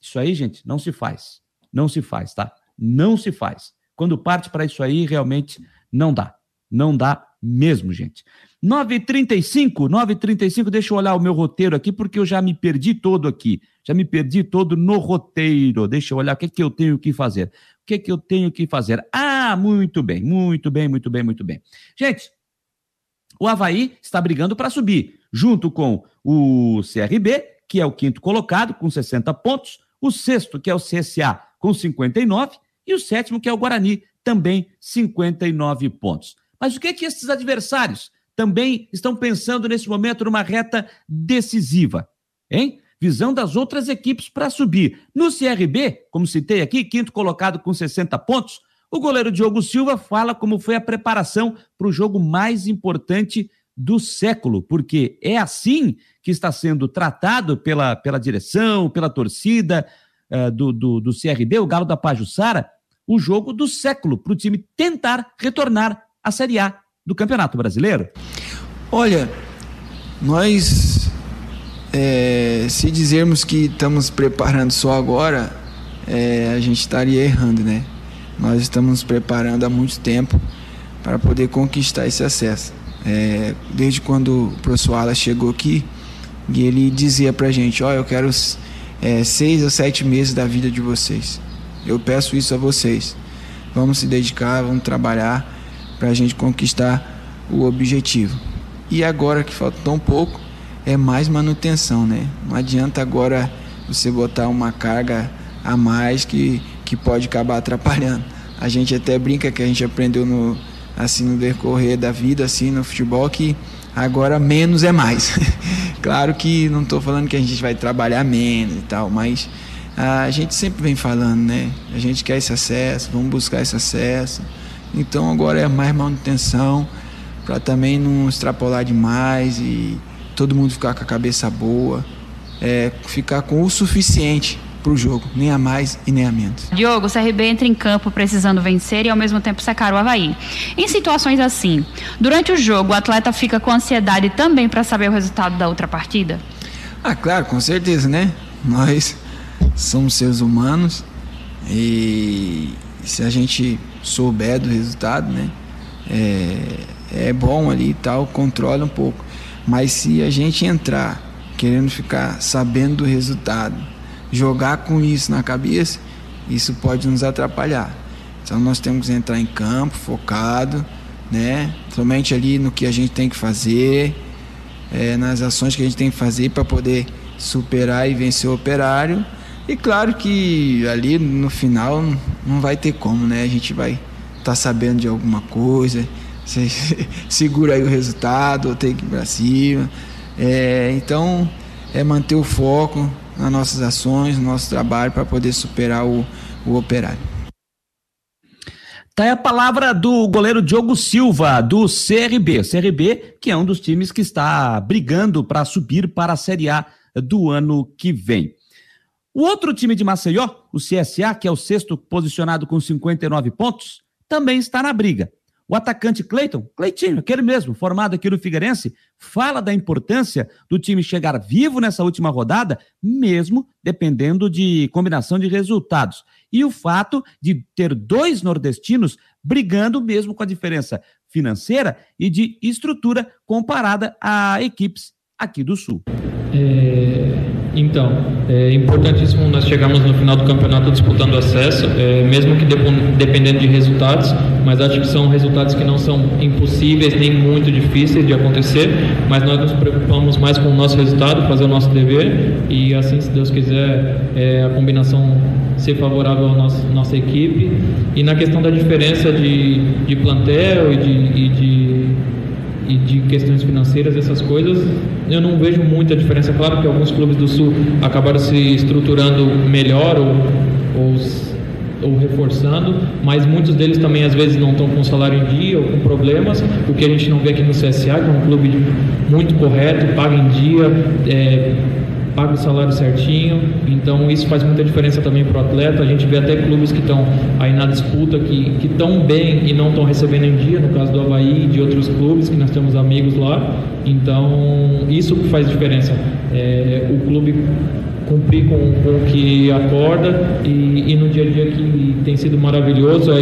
S1: isso aí, gente, não se faz. Não se faz, tá? Não se faz. Quando parte para isso aí, realmente não dá. Não dá mesmo, gente. 9h35, 9h35, deixa eu olhar o meu roteiro aqui, porque eu já me perdi todo aqui. Já me perdi todo no roteiro. Deixa eu olhar o que, é que eu tenho que fazer. O que, é que eu tenho que fazer? Ah, muito bem, muito bem, muito bem, muito bem. Gente, o Havaí está brigando para subir, junto com o CRB, que é o quinto colocado, com 60 pontos, o sexto, que é o CSA, com 59, e o sétimo, que é o Guarani, também 59 pontos. Mas o que é que esses adversários também estão pensando nesse momento numa reta decisiva? Hein? Visão das outras equipes para subir. No CRB, como citei aqui, quinto colocado com 60 pontos, o goleiro Diogo Silva fala como foi a preparação para o jogo mais importante do século, porque é assim que está sendo tratado pela, pela direção, pela torcida uh, do, do, do CRB, o Galo da Pajussara, o jogo do século para o time tentar retornar à Série A do Campeonato Brasileiro?
S6: Olha, nós, é, se dizermos que estamos preparando só agora, é, a gente estaria errando, né? Nós estamos nos preparando há muito tempo para poder conquistar esse acesso. É, desde quando o professor Ala chegou aqui, e ele dizia para a gente: oh, eu quero é, seis ou sete meses da vida de vocês. Eu peço isso a vocês. Vamos se dedicar, vamos trabalhar para a gente conquistar o objetivo. E agora que falta tão pouco, é mais manutenção, né? Não adianta agora você botar uma carga a mais que, que pode acabar atrapalhando. A gente até brinca que a gente aprendeu no, assim no decorrer da vida, assim no futebol, que agora menos é mais. claro que não estou falando que a gente vai trabalhar menos e tal, mas a gente sempre vem falando, né? A gente quer esse acesso, vamos buscar esse acesso. Então agora é mais manutenção para também não extrapolar demais e todo mundo ficar com a cabeça boa, é, ficar com o suficiente para o jogo, nem a mais e nem a menos.
S7: Diogo, o CRB entra em campo precisando vencer e ao mesmo tempo secar o Havaí. Em situações assim, durante o jogo, o atleta fica com ansiedade também para saber o resultado da outra partida?
S6: Ah, claro, com certeza, né? Nós somos seres humanos e se a gente souber do resultado, né, é, é bom ali e tal, controla um pouco. Mas se a gente entrar querendo ficar sabendo do resultado, jogar com isso na cabeça, isso pode nos atrapalhar. Então nós temos que entrar em campo focado, né, somente ali no que a gente tem que fazer, é, nas ações que a gente tem que fazer para poder superar e vencer o operário e claro que ali no final não vai ter como, né? A gente vai estar tá sabendo de alguma coisa, segura aí o resultado, ou tem que ir para cima. É, então, é manter o foco nas nossas ações, no nosso trabalho para poder superar o, o operário.
S1: Tá aí a palavra do goleiro Diogo Silva, do CRB. CRB, que é um dos times que está brigando para subir para a Série A do ano que vem. O outro time de Maceió, o CSA, que é o sexto posicionado com 59 pontos, também está na briga. O atacante Cleiton, Cleitinho, aquele mesmo, formado aqui no Figueirense, fala da importância do time chegar vivo nessa última rodada, mesmo dependendo de combinação de resultados. E o fato de ter dois nordestinos brigando mesmo com a diferença financeira e de estrutura comparada a equipes aqui do Sul.
S8: É então, é importantíssimo nós chegarmos no final do campeonato disputando acesso, é, mesmo que dependendo de resultados, mas acho que são resultados que não são impossíveis nem muito difíceis de acontecer, mas nós nos preocupamos mais com o nosso resultado, fazer o nosso dever e assim, se Deus quiser, é, a combinação ser favorável à nossa, nossa equipe. E na questão da diferença de, de plantel e de, e de e de questões financeiras, essas coisas, eu não vejo muita diferença. Claro que alguns clubes do Sul acabaram se estruturando melhor ou, ou, ou reforçando, mas muitos deles também às vezes não estão com salário em dia ou com problemas, o que a gente não vê aqui no CSA, que é um clube muito correto, paga em dia, é, paga o salário certinho, então isso faz muita diferença também para o atleta. A gente vê até clubes que estão aí na disputa que estão bem e não estão recebendo em dia, no caso do Havaí e de outros clubes que nós temos amigos lá. Então isso que faz diferença. É, o clube cumprir com, com o que acorda e, e, no dia a dia que tem sido maravilhoso.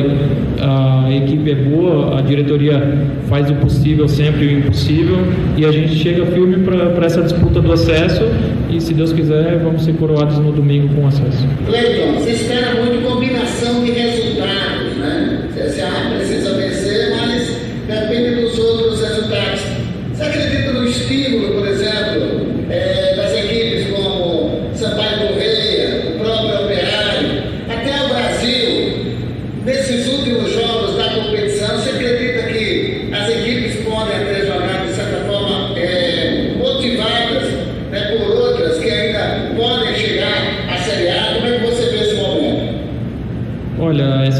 S8: A, a equipe é boa, a diretoria faz o possível sempre o impossível e a gente chega firme para essa disputa do acesso e se Deus quiser vamos ser coroados no domingo com acesso.
S9: Cleiton, você espera muito combinação de resultados, né? Você ah, precisa vencer, mas depende dos outros resultados. Você acredita no estímulo, por exemplo? É,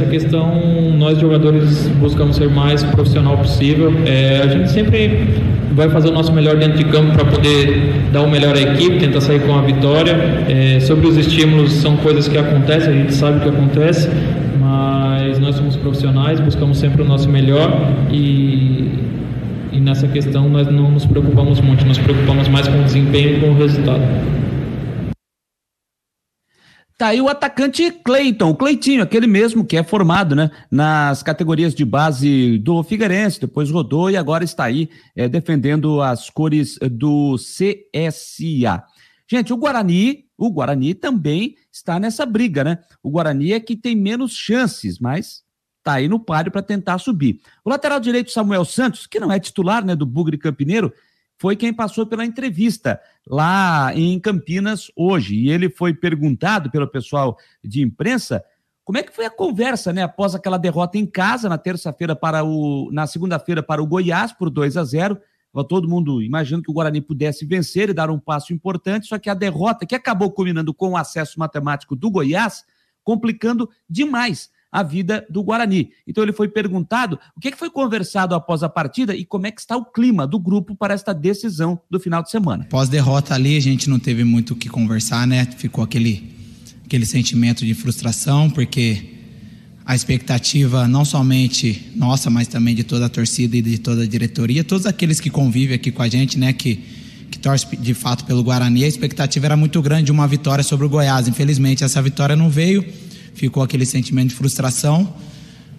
S8: questão, nós jogadores buscamos ser mais profissional possível. É, a gente sempre vai fazer o nosso melhor dentro de campo para poder dar o melhor à equipe, tentar sair com a vitória. É, sobre os estímulos, são coisas que acontecem, a gente sabe que acontece, mas nós somos profissionais, buscamos sempre o nosso melhor e, e nessa questão nós não nos preocupamos muito, nos preocupamos mais com o desempenho e com o resultado.
S1: Tá aí o atacante Cleiton, o Cleitinho, aquele mesmo que é formado né, nas categorias de base do Figueirense, depois rodou e agora está aí é, defendendo as cores do CSA. Gente, o Guarani, o Guarani também está nessa briga, né? O Guarani é que tem menos chances, mas tá aí no páreo para tentar subir. O lateral direito Samuel Santos, que não é titular né, do Bugre Campineiro, foi quem passou pela entrevista lá em Campinas hoje. E ele foi perguntado pelo pessoal de imprensa como é que foi a conversa, né, após aquela derrota em casa na terça-feira para o na segunda-feira para o Goiás por 2 a 0. todo mundo imaginando que o Guarani pudesse vencer e dar um passo importante, só que a derrota que acabou culminando com o acesso matemático do Goiás, complicando demais a vida do Guarani. Então ele foi perguntado o que, foi conversado após a partida e como é que está o clima do grupo para esta decisão do final de semana.
S10: Pós-derrota ali, a gente não teve muito o que conversar, né? Ficou aquele, aquele sentimento de frustração, porque a expectativa não somente nossa, mas também de toda a torcida e de toda a diretoria, todos aqueles que convivem aqui com a gente, né, que, que torce de fato pelo Guarani, a expectativa era muito grande de uma vitória sobre o Goiás. Infelizmente, essa vitória não veio ficou aquele sentimento de frustração.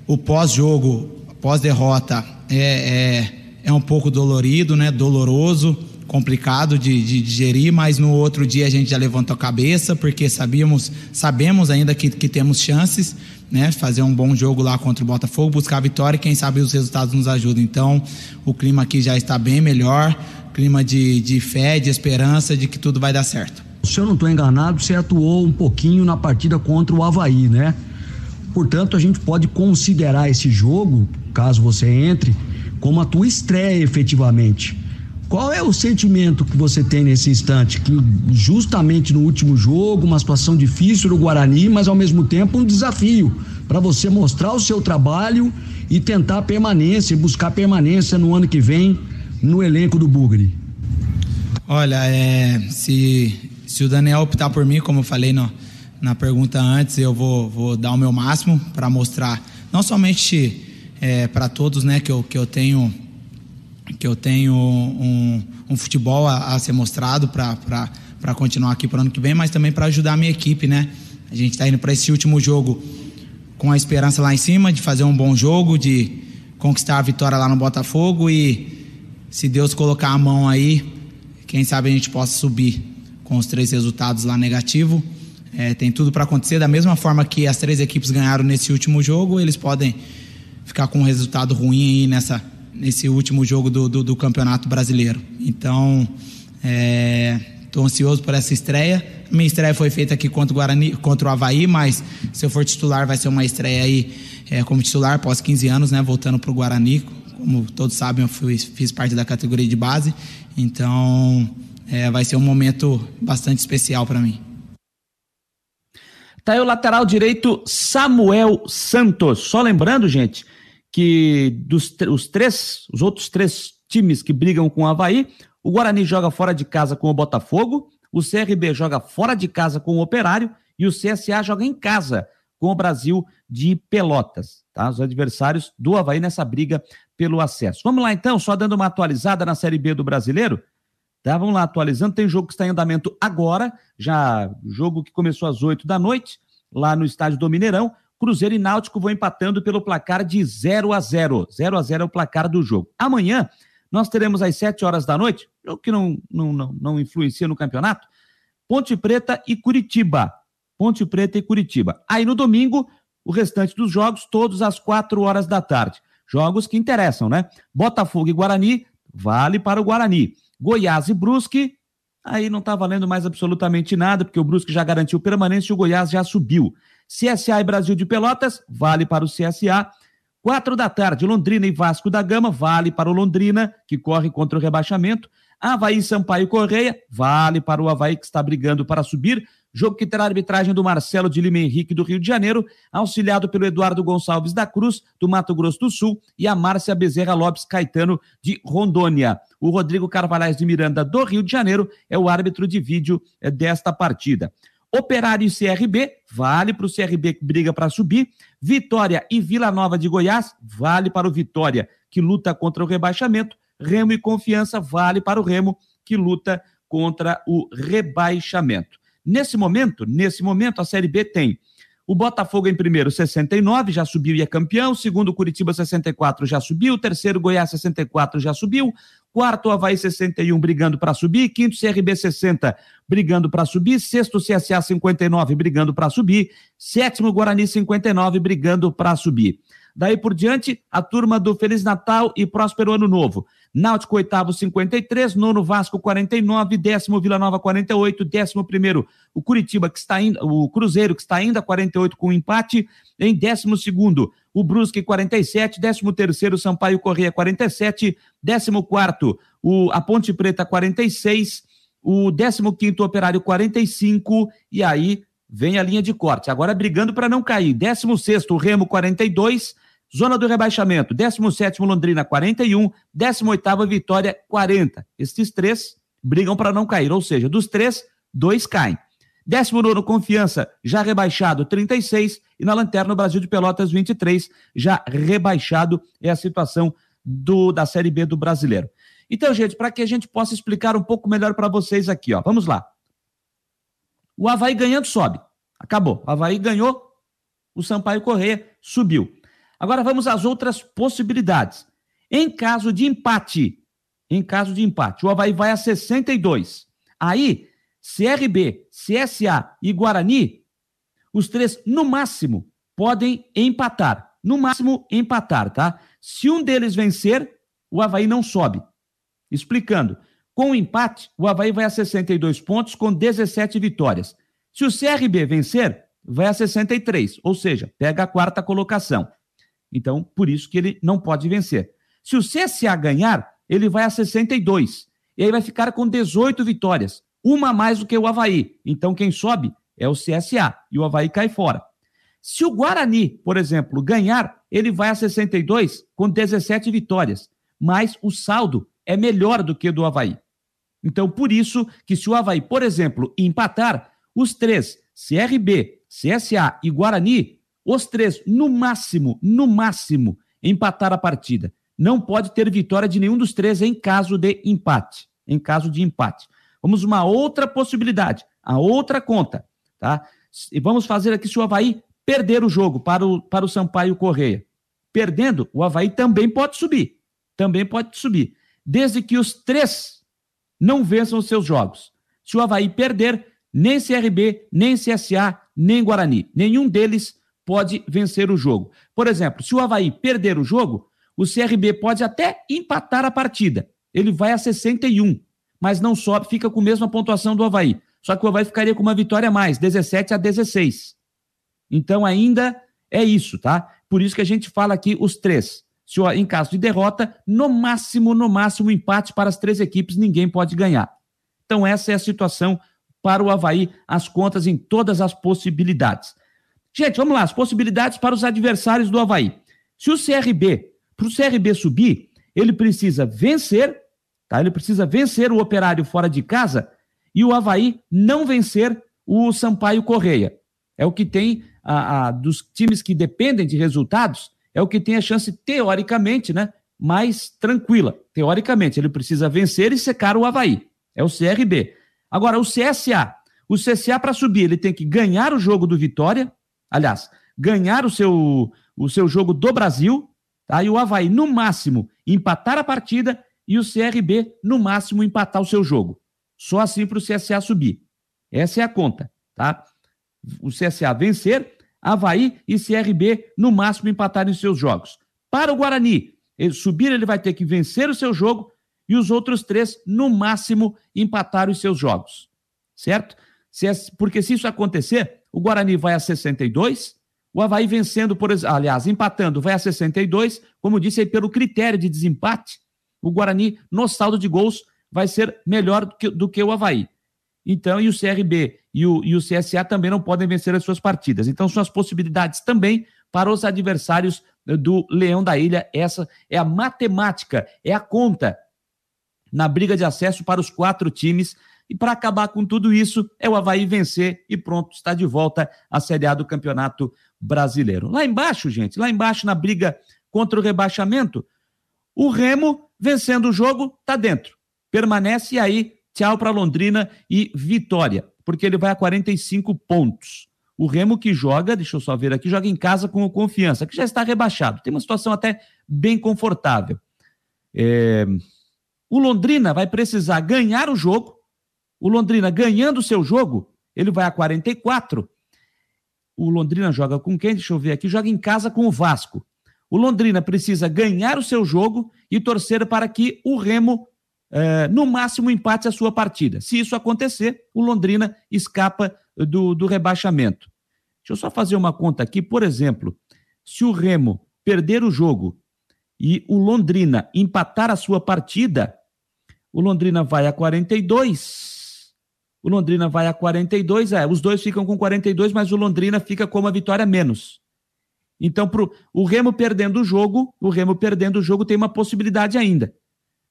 S10: O pós-jogo, pós-derrota, é, é, é, um pouco dolorido, né? Doloroso, complicado de, de, digerir, mas no outro dia a gente já levantou a cabeça, porque sabíamos, sabemos ainda que, que temos chances, né? Fazer um bom jogo lá contra o Botafogo, buscar a vitória e quem sabe os resultados nos ajudam. Então, o clima aqui já está bem melhor, clima de, de fé, de esperança de que tudo vai dar certo.
S11: Se eu não estou enganado, você atuou um pouquinho na partida contra o Havaí, né? Portanto, a gente pode considerar esse jogo, caso você entre, como a tua estreia efetivamente. Qual é o sentimento que você tem nesse instante? Que justamente no último jogo, uma situação difícil do Guarani, mas ao mesmo tempo um desafio para você mostrar o seu trabalho e tentar permanência, buscar permanência no ano que vem no elenco do Bugre.
S10: Olha, é, se se o Daniel optar por mim, como eu falei no, na pergunta antes, eu vou, vou dar o meu máximo para mostrar, não somente é, para todos, né, que eu, que eu tenho que eu tenho um, um futebol a, a, ser mostrado para continuar aqui para o ano que vem, mas também para ajudar a minha equipe, né? A gente está indo para esse último jogo com a esperança lá em cima de fazer um bom jogo, de conquistar a vitória lá no Botafogo e se Deus colocar a mão aí, quem sabe a gente possa subir com os três resultados lá negativo. É, tem tudo para acontecer. Da mesma forma que as três equipes ganharam nesse último jogo, eles podem ficar com um resultado ruim aí nessa, nesse último jogo do, do, do Campeonato Brasileiro. Então, estou é, ansioso por essa estreia. Minha estreia foi feita aqui contra o, Guarani, contra o Havaí, mas se eu for titular, vai ser uma estreia aí é, como titular após 15 anos, né, voltando para o Guarani. Como todos sabem, eu fui, fiz parte da categoria de base. Então, é, vai ser um momento bastante especial para mim.
S1: Tá aí o lateral direito Samuel Santos. Só lembrando, gente, que dos os três, os outros três times que brigam com o Havaí, o Guarani joga fora de casa com o Botafogo, o CRB joga fora de casa com o Operário e o CSA joga em casa com o Brasil de Pelotas, tá? Os adversários do Havaí nessa briga pelo acesso. Vamos lá então, só dando uma atualizada na Série B do Brasileiro. Tá, vamos lá, atualizando. Tem jogo que está em andamento agora, já jogo que começou às 8 da noite, lá no estádio do Mineirão. Cruzeiro e Náutico vão empatando pelo placar de 0 a 0. 0 a 0 é o placar do jogo. Amanhã nós teremos às 7 horas da noite, o que não, não, não, não influencia no campeonato, Ponte Preta e Curitiba. Ponte Preta e Curitiba. Aí no domingo, o restante dos jogos, todos às 4 horas da tarde. Jogos que interessam, né? Botafogo e Guarani, vale para o Guarani. Goiás e Brusque, aí não está valendo mais absolutamente nada, porque o Brusque já garantiu permanência e o Goiás já subiu. CSA e Brasil de Pelotas, vale para o CSA. Quatro da tarde, Londrina e Vasco da Gama, vale para o Londrina, que corre contra o rebaixamento. Havaí Sampaio Correia, vale para o Havaí que está brigando para subir. Jogo que terá arbitragem do Marcelo de Lima Henrique do Rio de Janeiro, auxiliado pelo Eduardo Gonçalves da Cruz, do Mato Grosso do Sul, e a Márcia Bezerra Lopes Caetano de Rondônia. O Rodrigo Carvalhais de Miranda do Rio de Janeiro é o árbitro de vídeo eh, desta partida. Operário e CRB, vale para o CRB que briga para subir. Vitória e Vila Nova de Goiás, vale para o Vitória, que luta contra o rebaixamento. Remo e Confiança, vale para o Remo, que luta contra o rebaixamento. Nesse momento, nesse momento, a Série B tem o Botafogo em primeiro, 69, já subiu e é campeão. Segundo, Curitiba, 64, já subiu. Terceiro, Goiás, 64, já subiu. Quarto, Havaí, 61, brigando para subir. Quinto, CRB, 60, brigando para subir. Sexto, CSA, 59, brigando para subir. Sétimo, Guarani, 59, brigando para subir. Daí por diante, a turma do Feliz Natal e Próspero Ano Novo. Náutico, oitavo, 53, nono Vasco, 49, décimo Vila Nova, 48, décimo primeiro o Curitiba, que está ainda, o Cruzeiro, que está ainda 48 com empate, em décimo segundo o Brusque, 47, décimo terceiro Sampaio Correia, 47, décimo quarto o, a Ponte Preta, 46, o décimo quinto Operário, 45, e aí vem a linha de corte. Agora brigando para não cair. 16 o Remo 42, zona do rebaixamento. 17 Londrina 41, 18 Vitória 40. Esses três brigam para não cair, ou seja, dos três, dois caem. 19 Confiança, já rebaixado, 36. E na Lanterna, o Brasil de Pelotas, 23, já rebaixado. É a situação do, da Série B do brasileiro. Então, gente, para que a gente possa explicar um pouco melhor para vocês aqui, ó. Vamos lá. O Havaí ganhando sobe. Acabou. O Havaí ganhou, o Sampaio Correia subiu. Agora vamos às outras possibilidades. Em caso de empate, em caso de empate, o Havaí vai a 62. Aí, CRB, CSA e Guarani, os três, no máximo, podem empatar. No máximo, empatar, tá? Se um deles vencer, o Havaí não sobe. Explicando. Com o empate, o Havaí vai a 62 pontos com 17 vitórias. Se o CRB vencer, vai a 63, ou seja, pega a quarta colocação. Então, por isso que ele não pode vencer. Se o CSA ganhar, ele vai a 62. E aí vai ficar com 18 vitórias, uma a mais do que o Havaí. Então, quem sobe é o CSA e o Havaí cai fora. Se o Guarani, por exemplo, ganhar, ele vai a 62 com 17 vitórias, mas o saldo é melhor do que o do Havaí. Então, por isso que se o Havaí, por exemplo, empatar, os três, CRB, CSA e Guarani, os três, no máximo, no máximo, empatar a partida. Não pode ter vitória de nenhum dos três em caso de empate. Em caso de empate. Vamos uma outra possibilidade, a outra conta, tá? E vamos fazer aqui se o Havaí perder o jogo para o, para o Sampaio Correia. Perdendo, o Havaí também pode subir. Também pode subir. Desde que os três não vençam os seus jogos. Se o Havaí perder, nem CRB, nem CSA, nem Guarani, nenhum deles pode vencer o jogo. Por exemplo, se o Havaí perder o jogo, o CRB pode até empatar a partida. Ele vai a 61, mas não sobe, fica com a mesma pontuação do Havaí. Só que o Havaí ficaria com uma vitória a mais, 17 a 16. Então ainda é isso, tá? Por isso que a gente fala aqui os três. Se em caso de derrota, no máximo, no máximo, empate para as três equipes, ninguém pode ganhar. Então, essa é a situação para o Havaí, as contas em todas as possibilidades. Gente, vamos lá, as possibilidades para os adversários do Havaí. Se o CRB, para o CRB subir, ele precisa vencer, tá? Ele precisa vencer o operário fora de casa e o Havaí não vencer o Sampaio Correia. É o que tem a, a, dos times que dependem de resultados, é o que tem a chance, teoricamente, né, mais tranquila. Teoricamente, ele precisa vencer e secar o Havaí. É o CRB. Agora, o CSA. O CSA, para subir, ele tem que ganhar o jogo do Vitória, aliás, ganhar o seu, o seu jogo do Brasil, tá? E o Havaí, no máximo, empatar a partida e o CRB, no máximo, empatar o seu jogo. Só assim para o CSA subir. Essa é a conta, tá? O CSA vencer, Havaí e CRB, no máximo, empatarem os seus jogos. Para o Guarani, ele subir, ele vai ter que vencer o seu jogo e os outros três, no máximo, empatar os seus jogos. Certo? É, porque se isso acontecer, o Guarani vai a 62, o Havaí vencendo, por aliás, empatando, vai a 62, como disse aí, pelo critério de desempate, o Guarani, no saldo de gols, vai ser melhor do que, do que o Havaí. Então, e o CRB e o, e o CSA também não podem vencer as suas partidas. Então, são as possibilidades também para os adversários do Leão da Ilha. Essa é a matemática, é a conta na briga de acesso para os quatro times. E para acabar com tudo isso, é o Havaí vencer e pronto, está de volta à Série A do Campeonato Brasileiro. Lá embaixo, gente, lá embaixo na briga contra o rebaixamento, o Remo, vencendo o jogo, está dentro. Permanece e aí, tchau para Londrina e Vitória, porque ele vai a 45 pontos. O Remo que joga, deixa eu só ver aqui, joga em casa com o Confiança, que já está rebaixado. Tem uma situação até bem confortável. É... O Londrina vai precisar ganhar o jogo. O Londrina ganhando o seu jogo, ele vai a 44. O Londrina joga com quem? Deixa eu ver aqui. Joga em casa com o Vasco. O Londrina precisa ganhar o seu jogo e torcer para que o Remo, eh, no máximo, empate a sua partida. Se isso acontecer, o Londrina escapa do, do rebaixamento. Deixa eu só fazer uma conta aqui. Por exemplo, se o Remo perder o jogo e o Londrina empatar a sua partida, o Londrina vai a 42. O Londrina vai a 42, é, os dois ficam com 42, mas o Londrina fica com uma vitória menos. Então, pro, o Remo perdendo o jogo, o Remo perdendo o jogo tem uma possibilidade ainda.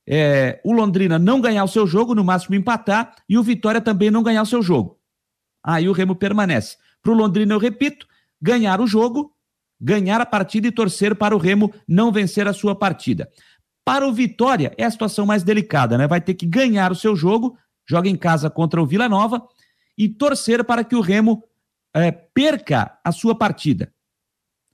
S1: É, o Londrina não ganhar o seu jogo, no máximo empatar, e o Vitória também não ganhar o seu jogo. Aí o Remo permanece. Para o Londrina, eu repito, ganhar o jogo, ganhar a partida e torcer para o Remo não vencer a sua partida. Para o Vitória, é a situação mais delicada, né? Vai ter que ganhar o seu jogo, joga em casa contra o Vila Nova, e torcer para que o Remo é, perca a sua partida.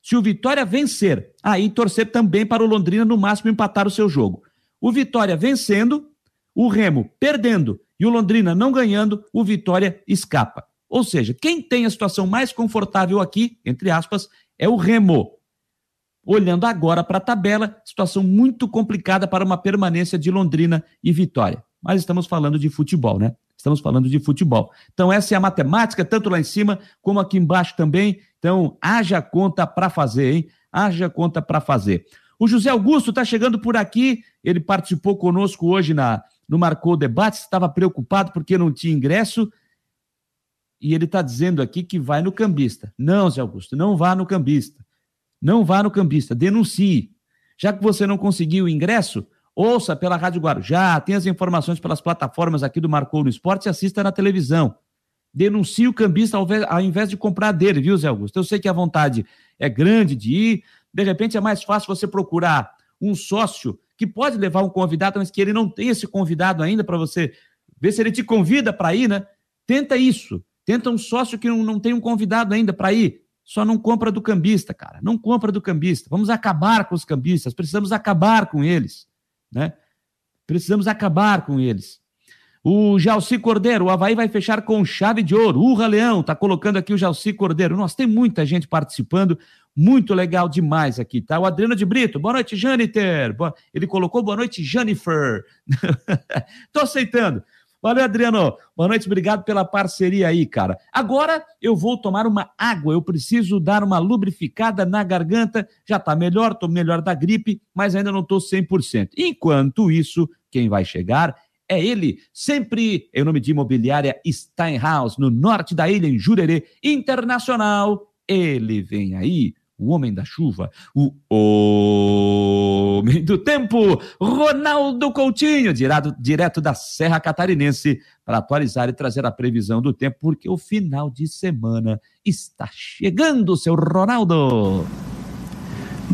S1: Se o Vitória vencer, aí torcer também para o Londrina, no máximo, empatar o seu jogo. O Vitória vencendo, o Remo perdendo e o Londrina não ganhando, o Vitória escapa. Ou seja, quem tem a situação mais confortável aqui, entre aspas, é o Remo. Olhando agora para a tabela, situação muito complicada para uma permanência de Londrina e Vitória. Mas estamos falando de futebol, né? Estamos falando de futebol. Então, essa é a matemática, tanto lá em cima como aqui embaixo também. Então, haja conta para fazer, hein? Haja conta para fazer. O José Augusto está chegando por aqui. Ele participou conosco hoje na, no Marcou Debate. Estava preocupado porque não tinha ingresso. E ele está dizendo aqui que vai no cambista. Não, Zé Augusto, não vá no cambista. Não vá no cambista, denuncie. Já que você não conseguiu o ingresso, ouça pela Rádio Guarujá, tem as informações pelas plataformas aqui do Marcou no Esporte e assista na televisão. Denuncie o cambista ao invés, de comprar dele, viu, Zé Augusto? Eu sei que a vontade é grande de ir, de repente é mais fácil você procurar um sócio que pode levar um convidado, mas que ele não tem esse convidado ainda para você ver se ele te convida para ir, né? Tenta isso. Tenta um sócio que não, não tem um convidado ainda para ir. Só não compra do cambista, cara. Não compra do cambista. Vamos acabar com os cambistas. Precisamos acabar com eles, né? Precisamos acabar com eles. O Jalci Cordeiro, o Havaí vai fechar com chave de ouro. Urra Leão, tá colocando aqui o Jalci Cordeiro. Nossa, tem muita gente participando. Muito legal demais aqui, tá? O Adriano de Brito, boa noite, Janiter. Ele colocou boa noite, Jennifer. Tô aceitando. Valeu, Adriano. Boa noite, obrigado pela parceria aí, cara. Agora eu vou tomar uma água, eu preciso dar uma lubrificada na garganta. Já tá melhor, tô melhor da gripe, mas ainda não tô 100%. Enquanto isso, quem vai chegar é ele, sempre em nome de imobiliária Steinhaus, no norte da ilha, em Jurerê Internacional. Ele vem aí o homem da chuva, o homem do tempo, Ronaldo Coutinho, direto, direto da Serra Catarinense, para atualizar e trazer a previsão do tempo, porque o final de semana está chegando, seu Ronaldo.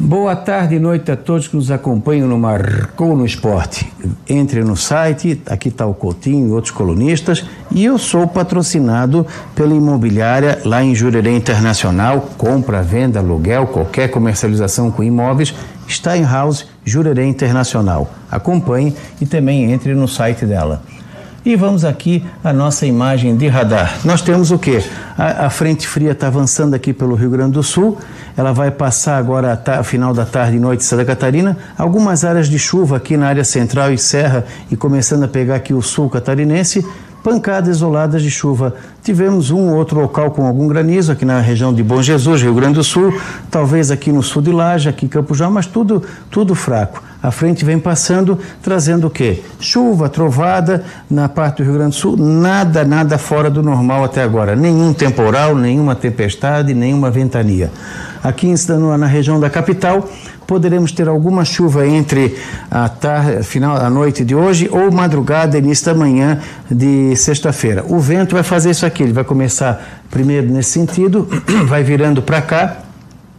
S12: Boa tarde e noite a todos que nos acompanham no Marcou no Esporte. Entre no site, aqui está o Coutinho e outros colunistas, e eu sou patrocinado pela imobiliária lá em Jurerê Internacional, compra, venda, aluguel, qualquer comercialização com imóveis, está em House Jurerê Internacional. Acompanhe e também entre no site dela. E vamos aqui a nossa imagem de radar. Nós temos o que? A, a, frente fria está avançando aqui pelo Rio Grande do Sul. Ela vai passar agora a final da tarde e noite em Santa Catarina. Algumas áreas de chuva aqui na área central e serra e começando a pegar aqui o sul catarinense pancadas isoladas de chuva. Tivemos um ou outro local com algum granizo aqui na região de Bom Jesus, Rio Grande do Sul, talvez aqui no sul de Laje, aqui em Campo João, mas tudo, tudo fraco. A frente vem passando, trazendo o quê? Chuva, trovada na parte do Rio Grande do Sul, nada, nada fora do normal até agora. Nenhum temporal, nenhuma tempestade, nenhuma ventania. Aqui na região da capital, poderemos ter alguma chuva entre a tarde, final da noite de hoje ou madrugada, início da manhã de sexta-feira. O vento vai fazer isso aqui, ele vai começar primeiro nesse sentido, vai virando para cá,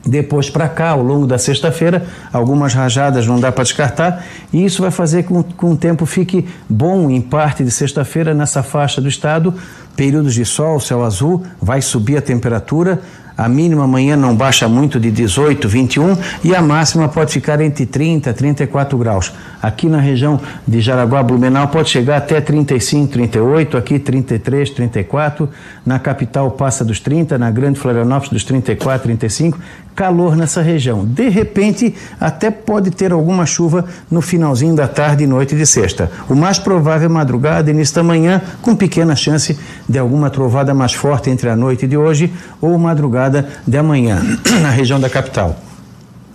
S12: depois para cá, ao longo da sexta-feira, algumas rajadas não dá para descartar, e isso vai fazer com que o tempo fique bom em parte de sexta-feira nessa faixa do estado. Períodos de sol, céu azul, vai subir a temperatura, a mínima amanhã não baixa muito de 18, 21 e a máxima pode ficar entre 30 e 34 graus. Aqui na região de Jaraguá, Blumenau pode chegar até 35, 38, aqui 33, 34. Na capital passa dos 30, na Grande Florianópolis dos 34, 35 calor nessa região. De repente, até pode ter alguma chuva no finalzinho da tarde e noite de sexta. O mais provável é madrugada, início da manhã, com pequena chance de alguma trovada mais forte entre a noite de hoje ou madrugada de amanhã, na região da capital.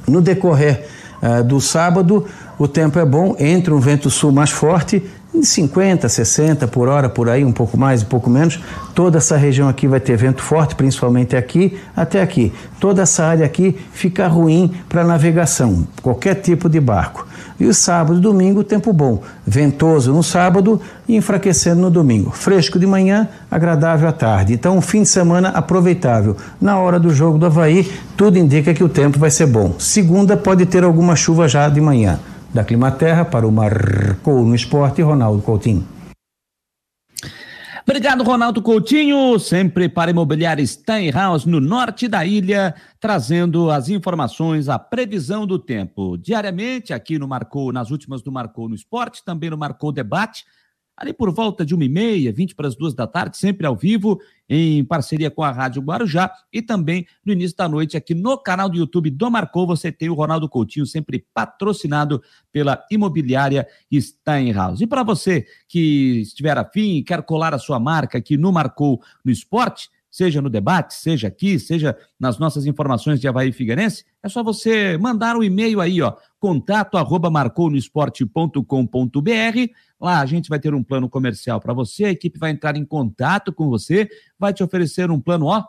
S12: No decorrer uh, do sábado, o tempo é bom, entra um vento sul mais forte, 50, 60 por hora, por aí, um pouco mais, um pouco menos. Toda essa região aqui vai ter vento forte, principalmente aqui até aqui. Toda essa área aqui fica ruim para navegação, qualquer tipo de barco. E o sábado e domingo, tempo bom. Ventoso no sábado e enfraquecendo no domingo. Fresco de manhã, agradável à tarde. Então, um fim de semana aproveitável. Na hora do jogo do Havaí, tudo indica que o tempo vai ser bom. Segunda pode ter alguma chuva já de manhã. Da Climaterra para o Marcou no Esporte, Ronaldo Coutinho.
S1: Obrigado, Ronaldo Coutinho, sempre para Imobiliária Steinhaus, no norte da ilha, trazendo as informações, a previsão do tempo. Diariamente, aqui no Marcou, nas últimas do Marcou no Esporte, também no Marcou Debate, ali por volta de uma e meia, vinte para as duas da tarde, sempre ao vivo, em parceria com a Rádio Guarujá e também no início da noite aqui no canal do YouTube do Marcou, você tem o Ronaldo Coutinho, sempre patrocinado pela imobiliária Steinhaus. E para você que estiver afim e quer colar a sua marca aqui no Marcou no Esporte, seja no debate, seja aqui, seja nas nossas informações de Havaí Figueirense, é só você mandar um e-mail aí, ó, contato arroba marconosport.com.br. Lá a gente vai ter um plano comercial para você, a equipe vai entrar em contato com você, vai te oferecer um plano, ó,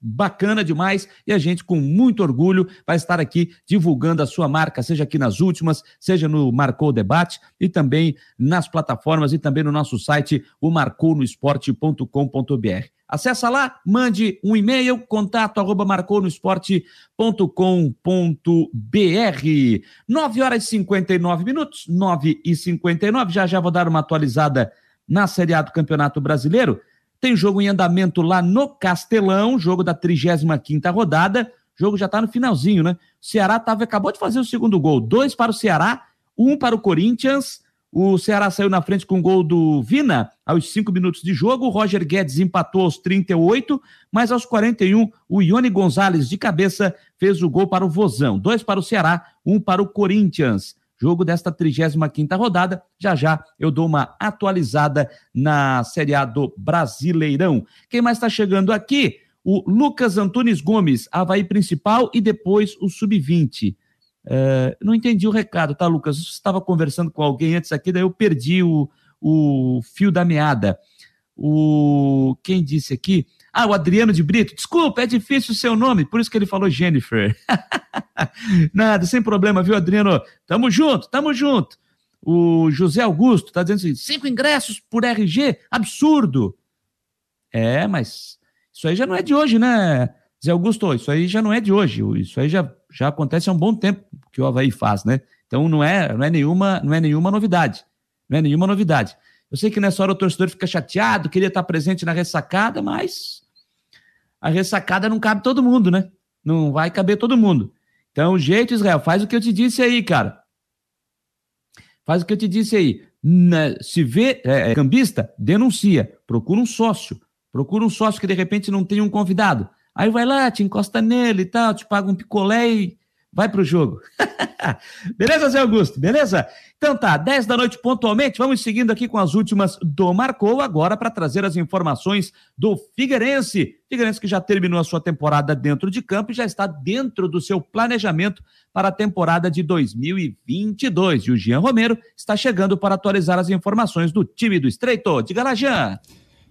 S1: bacana demais e a gente, com muito orgulho, vai estar aqui divulgando a sua marca, seja aqui nas últimas, seja no Marcou Debate e também nas plataformas e também no nosso site, o marconosport.com.br. Acesse lá, mande um e-mail, contato arroba marconosport.com.br. 9 horas e 59 minutos, 9 e 59. Já já vou dar uma atualizada na Série A do Campeonato Brasileiro. Tem jogo em andamento lá no Castelão, jogo da 35 rodada. O jogo já está no finalzinho, né? O Ceará tava, acabou de fazer o segundo gol. Dois para o Ceará, um para o Corinthians. O Ceará saiu na frente com o gol do Vina aos cinco minutos de jogo. O Roger Guedes empatou aos 38, mas aos 41, o Ione Gonzalez de cabeça fez o gol para o Vozão. Dois para o Ceará, um para o Corinthians jogo desta 35ª rodada. Já já eu dou uma atualizada na Série A do Brasileirão. Quem mais está chegando aqui? O Lucas Antunes Gomes, Havaí principal e depois o Sub-20. É, não entendi o recado, tá, Lucas? Você estava conversando com alguém antes aqui, daí eu perdi o, o fio da meada. O quem disse aqui? Ah, o Adriano de Brito. Desculpa, é difícil o seu nome, por isso que ele falou Jennifer. Nada, sem problema, viu, Adriano? Tamo junto, tamo junto. O José Augusto tá dizendo assim: cinco ingressos por RG? Absurdo. É, mas isso aí já não é de hoje, né? Zé Augusto, isso aí já não é de hoje. Isso aí já, Já acontece há um bom tempo que o Havaí faz, né? Então não é, não é nenhuma, não é nenhuma novidade. Não é nenhuma novidade. Eu sei que nessa hora o torcedor fica chateado, queria estar presente na ressacada, mas a ressacada não cabe todo mundo, né? Não vai caber todo mundo. Então, jeito, Israel, faz o que eu te disse aí, cara. Faz o que eu te disse aí. Se vê é, é, cambista, denuncia. Procura um sócio. Procura um sócio que de repente não tem um convidado. Aí vai lá, te encosta nele e tal, te paga um picolé e vai pro jogo. Beleza, Zé Augusto? Beleza? Então tá, 10 da noite pontualmente, vamos seguindo aqui com as últimas do Marcou, agora para trazer as informações do Figueirense. Figueirense que já terminou a sua temporada dentro de campo e já está dentro do seu planejamento para a temporada de 2022. E o Jean Romero está chegando para atualizar as informações do time do Estreito. Diga lá, Jean.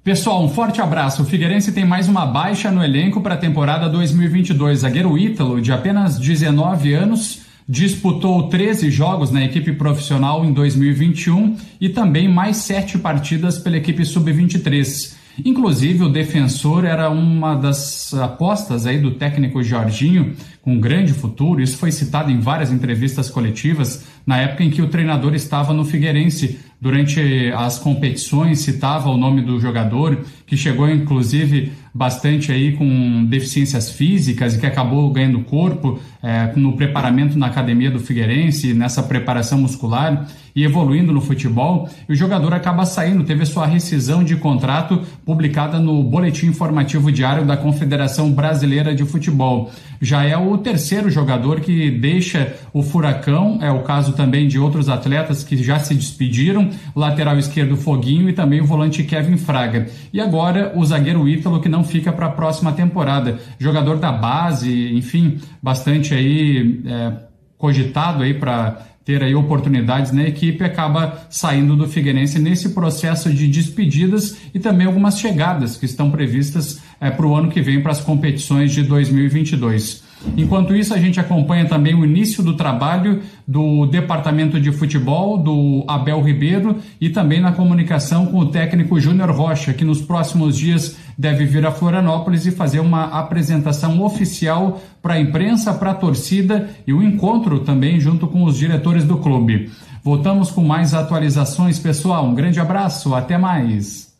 S13: Pessoal, um forte abraço. O Figueirense tem mais uma baixa no elenco para a temporada 2022. Zagueiro Ítalo, de apenas 19 anos, disputou 13 jogos na equipe profissional em 2021 e também mais sete partidas pela equipe sub-23. Inclusive, o defensor era uma das apostas aí do técnico Jorginho, com um grande futuro. Isso foi citado em várias entrevistas coletivas na época em que o treinador estava no Figueirense durante as competições citava o nome do jogador, que chegou inclusive bastante aí com deficiências físicas e que acabou ganhando corpo é, no preparamento na academia do Figueirense, nessa preparação muscular e evoluindo no futebol, e o jogador acaba saindo, teve sua rescisão de contrato publicada no Boletim Informativo Diário da Confederação Brasileira de Futebol. Já é o terceiro jogador que deixa o Furacão, é o caso também de outros atletas que já se despediram, lateral esquerdo Foguinho e também o volante Kevin Fraga. E agora o zagueiro Ítalo que não fica para a próxima temporada. Jogador da base, enfim, bastante aí é, cogitado aí para ter aí oportunidades na equipe, acaba saindo do Figueirense nesse processo de despedidas e também algumas chegadas que estão previstas é, para o ano que vem para as competições de 2022. Enquanto isso, a gente acompanha também o início do trabalho do departamento de futebol do Abel Ribeiro e também na comunicação com o técnico Júnior Rocha, que nos próximos dias deve vir a Florianópolis e fazer uma apresentação oficial para a imprensa, para a torcida e o um encontro também junto com os diretores do clube. Voltamos com mais atualizações, pessoal. Um grande abraço, até mais.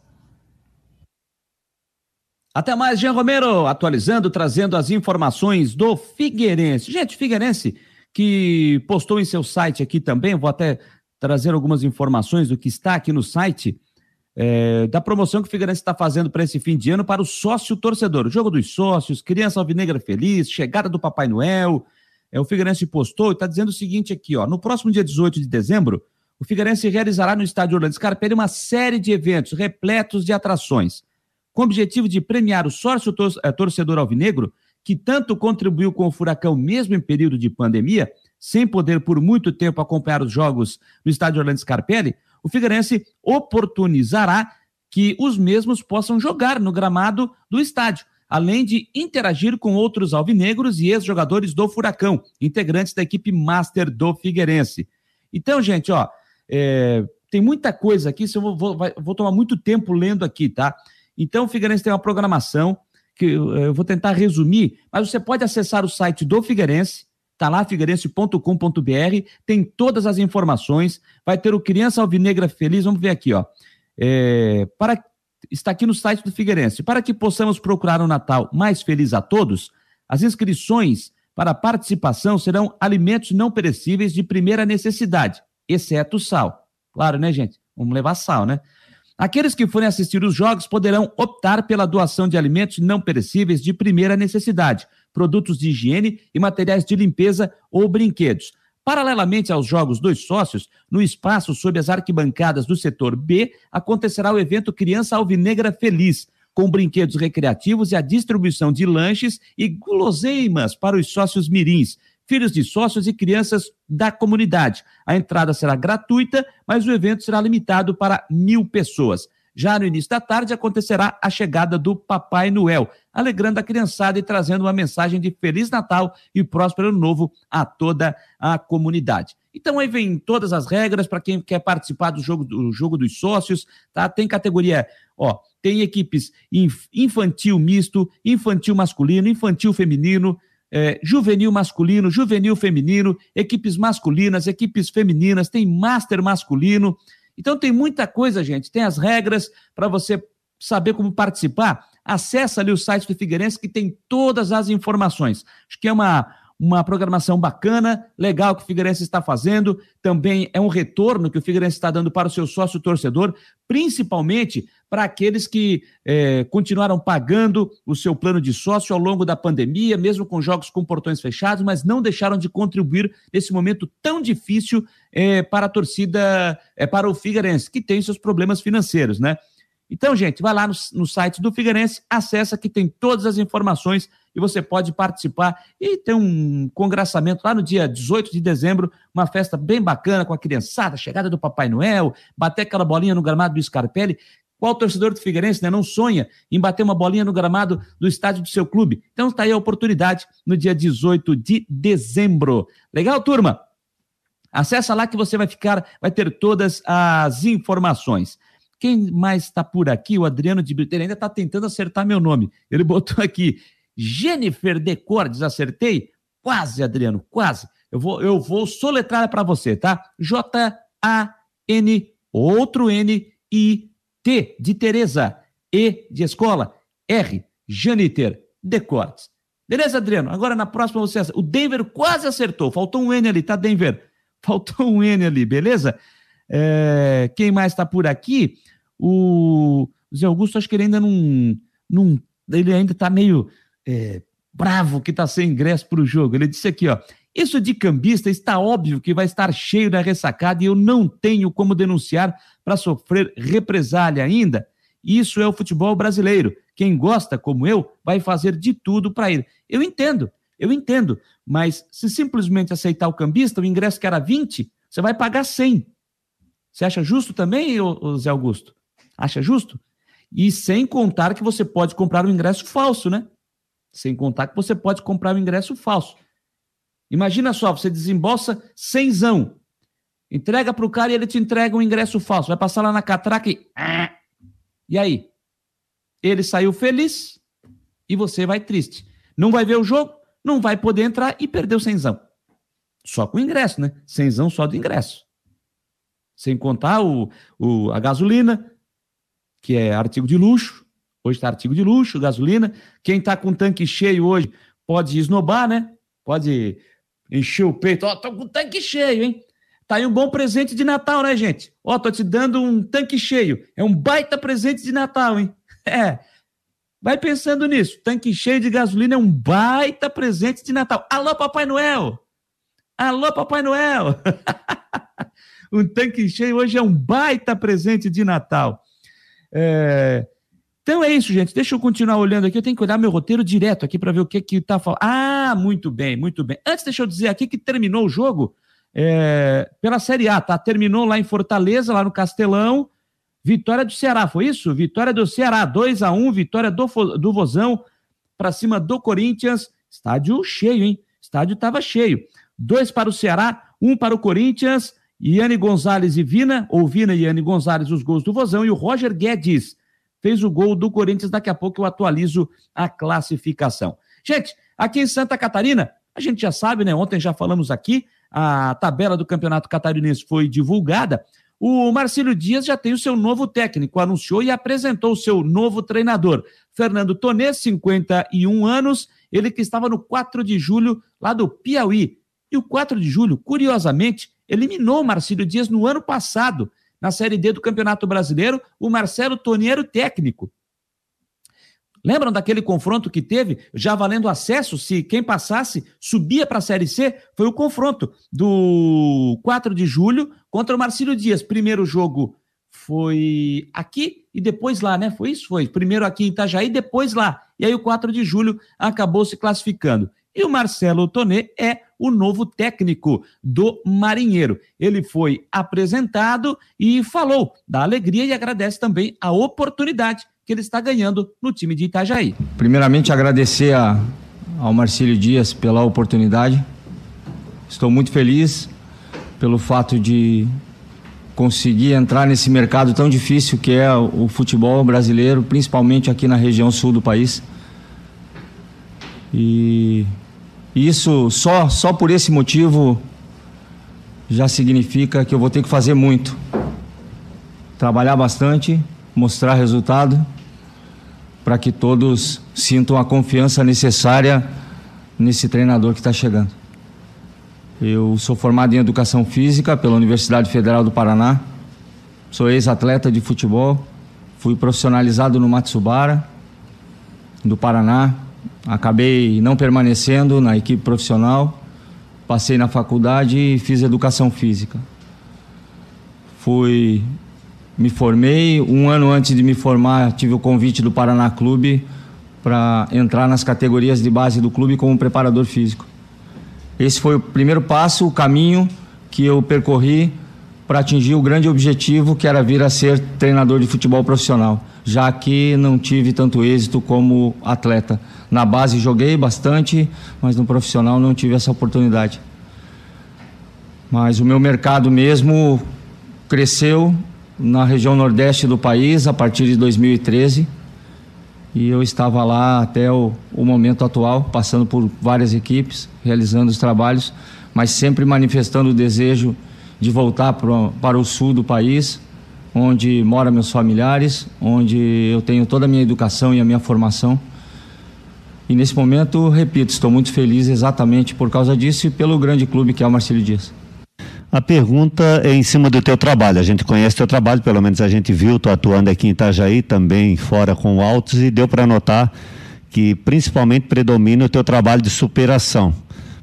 S1: Até mais, Jean Romero, atualizando, trazendo as informações do Figueirense. Gente, Figueirense que postou em seu site aqui também, vou até trazer algumas informações do que está aqui no site, é, da promoção que o Figueirense está fazendo para esse fim de ano para o sócio torcedor. O jogo dos sócios, criança alvinegra feliz, chegada do Papai Noel. É, o Figueirense postou e está dizendo o seguinte aqui, ó. No próximo dia 18 de dezembro, o Figueirense realizará no estádio Orlando Scarpelli uma série de eventos repletos de atrações com o objetivo de premiar o sócio eh, torcedor alvinegro, que tanto contribuiu com o Furacão mesmo em período de pandemia, sem poder por muito tempo acompanhar os jogos no estádio Orlando Scarpelli, o Figueirense oportunizará que os mesmos possam jogar no gramado do estádio, além de interagir com outros alvinegros e ex-jogadores do Furacão, integrantes da equipe master do Figueirense. Então, gente, ó, é, tem muita coisa aqui, eu vou, vou, vou tomar muito tempo lendo aqui, tá? Então, o Figueirense tem uma programação que eu vou tentar resumir, mas você pode acessar o site do Figueirense, tá lá, figueirense.com.br, tem todas as informações, vai ter o Criança Alvinegra Feliz, vamos ver aqui, ó. É, para, está aqui no site do Figueirense. Para que possamos procurar um Natal mais feliz a todos, as inscrições para participação serão alimentos não perecíveis de primeira necessidade, exceto sal. Claro, né, gente? Vamos levar sal, né? Aqueles que forem assistir os jogos poderão optar pela doação de alimentos não perecíveis de primeira necessidade, produtos de higiene e materiais de limpeza ou brinquedos. Paralelamente aos jogos dos sócios, no espaço sob as arquibancadas do setor B, acontecerá o evento Criança Alvinegra Feliz, com brinquedos recreativos e a distribuição de lanches e guloseimas para os sócios mirins, filhos de sócios e crianças da comunidade. A entrada será gratuita, mas o evento será limitado para mil pessoas. Já no início da tarde acontecerá a chegada do Papai Noel, alegrando a criançada e trazendo uma mensagem de Feliz Natal e próspero Ano Novo a toda a comunidade. Então aí vem todas as regras para quem quer participar do jogo, do jogo dos sócios, tá? Tem categoria, ó, tem equipes infantil misto, infantil masculino, infantil feminino, é, juvenil masculino, juvenil feminino, equipes masculinas, equipes femininas, tem master masculino. Então tem muita coisa, gente. Tem as regras para você saber como participar. Acesse ali o site do Figueirense que tem todas as informações. Acho que é uma uma programação bacana, legal que o Figueirense está fazendo. Também é um retorno que o Figueirense está dando para o seu sócio torcedor, principalmente para aqueles que é, continuaram pagando o seu plano de sócio ao longo da pandemia, mesmo com jogos com portões fechados, mas não deixaram de contribuir nesse momento tão difícil é, para a torcida, é, para o Figueirense, que tem seus problemas financeiros, né? Então, gente, vai lá no, no site do Figueirense, acessa que tem todas as informações e você pode participar. E tem um congraçamento lá no dia 18 de dezembro, uma festa bem bacana com a criançada, chegada do Papai Noel, bater aquela bolinha no gramado do Scarpelli. Qual torcedor do Figueirense né, não sonha em bater uma bolinha no gramado do estádio do seu clube? Então está aí a oportunidade no dia 18 de dezembro. Legal, turma? Acessa lá que você vai ficar, vai ter todas as informações. Quem mais está por aqui? O Adriano de Brito. Ele ainda está tentando acertar meu nome. Ele botou aqui Jennifer Decordes, acertei? Quase, Adriano, quase. Eu vou, eu vou soletrar para você, tá? J-A-N, outro N, I, T de Tereza, E de escola, R, Janiter Decordes. Beleza, Adriano? Agora na próxima você. O Denver quase acertou. Faltou um N ali, tá, Denver? Faltou um N ali, beleza? É, quem mais está por aqui? O Zé Augusto, acho que ele ainda não. não ele ainda está meio é, bravo que está sem ingresso para o jogo. Ele disse aqui, ó. Isso de cambista está óbvio que vai estar cheio da ressacada e eu não tenho como denunciar para sofrer represália ainda. Isso é o futebol brasileiro. Quem gosta, como eu, vai fazer de tudo para ir. Eu entendo, eu entendo. Mas se simplesmente aceitar o cambista, o ingresso que era 20, você vai pagar 100. Você acha justo também, Zé Augusto? Acha justo? E sem contar que você pode comprar um ingresso falso, né? Sem contar que você pode comprar um ingresso falso. Imagina só, você desembolsa cenzão, entrega para o cara e ele te entrega um ingresso falso. Vai passar lá na catraca e... E aí? Ele saiu feliz e você vai triste. Não vai ver o jogo, não vai poder entrar e perdeu cenzão. Só com o ingresso, né? Cenzão só do ingresso. Sem contar o, o, a gasolina, que é artigo de luxo, Hoje está artigo de luxo, gasolina. Quem está com tanque cheio hoje pode esnobar, né? Pode encher o peito. Ó, oh, tô com tanque cheio, hein? Tá aí um bom presente de Natal, né, gente? Ó, oh, tô te dando um tanque cheio. É um baita presente de Natal, hein? É. Vai pensando nisso. Tanque cheio de gasolina é um baita presente de Natal. Alô, Papai Noel! Alô, Papai Noel! um tanque cheio hoje é um baita presente de Natal. É, então é isso, gente. Deixa eu continuar olhando aqui. Eu tenho que olhar meu roteiro direto aqui para ver o que que tá falando. Ah, muito bem, muito bem. Antes, deixa eu dizer aqui que terminou o jogo é, pela Série A, tá? Terminou lá em Fortaleza, lá no Castelão. Vitória do Ceará, foi isso? Vitória do Ceará, 2 a 1 vitória do, do Vozão para cima do Corinthians. Estádio cheio, hein? Estádio estava cheio. Dois para o Ceará, um para o Corinthians. Iane Gonzalez e Vina, ou Vina e Iane Gonzalez, os gols do Vozão. E o Roger Guedes fez o gol do Corinthians. Daqui a pouco eu atualizo a classificação. Gente, aqui em Santa Catarina, a gente já sabe, né? Ontem já falamos aqui, a tabela do Campeonato Catarinense foi divulgada. O Marcílio Dias já tem o seu novo técnico, anunciou e apresentou o seu novo treinador. Fernando Tonê, 51 anos, ele que estava no 4 de julho, lá do Piauí. E o 4 de julho, curiosamente, eliminou o Marcílio Dias no ano passado na Série D do Campeonato Brasileiro, o Marcelo Toniero técnico. Lembram daquele confronto que teve, já valendo acesso, se quem passasse subia para a Série C? Foi o confronto do 4 de julho contra o Marcílio Dias. Primeiro jogo foi aqui e depois lá, né? Foi isso? Foi. Primeiro aqui em Itajaí, depois lá. E aí o 4 de julho acabou se classificando. E o Marcelo Tonê é o novo técnico do Marinheiro. Ele foi apresentado e falou da alegria e agradece também a oportunidade que ele está ganhando no time de Itajaí.
S14: Primeiramente, agradecer a, ao Marcílio Dias pela oportunidade. Estou muito feliz pelo fato de conseguir entrar nesse mercado tão difícil que é o futebol brasileiro, principalmente aqui na região sul do país. E E isso, só, só por esse motivo, já significa que eu vou ter que fazer muito. Trabalhar bastante, mostrar resultado, para que todos sintam a confiança necessária nesse treinador que está chegando. Eu sou formado em Educação Física pela Universidade Federal do Paraná, sou ex-atleta de futebol, fui profissionalizado no Matsubara, do Paraná, acabei não permanecendo na equipe profissional, passei na faculdade e fiz Educação Física. Fui, me formei, um ano antes de me formar tive o convite do Paraná Clube para entrar nas categorias de base do clube como preparador físico. Esse foi o primeiro passo, o caminho que eu percorri para atingir o grande objetivo que era vir a ser treinador de futebol profissional, já que não tive tanto êxito como atleta. Na base joguei bastante, mas no profissional não tive essa oportunidade. Mas o meu mercado mesmo cresceu na região nordeste do país a partir de 2013 e eu estava lá até o, o, momento atual, passando por várias equipes, realizando os trabalhos, mas sempre manifestando o desejo de voltar para, o sul do país, onde moram meus familiares, onde eu tenho toda a minha educação e a minha formação. E nesse momento, repito, estou muito feliz exatamente por causa disso e pelo grande clube que é o Marcelo Dias.
S15: A pergunta é em cima do teu trabalho. A gente conhece teu trabalho, pelo menos a gente viu, tu atuando aqui em Itajaí, também fora com o Altos, e deu para notar que principalmente predomina o teu trabalho de superação.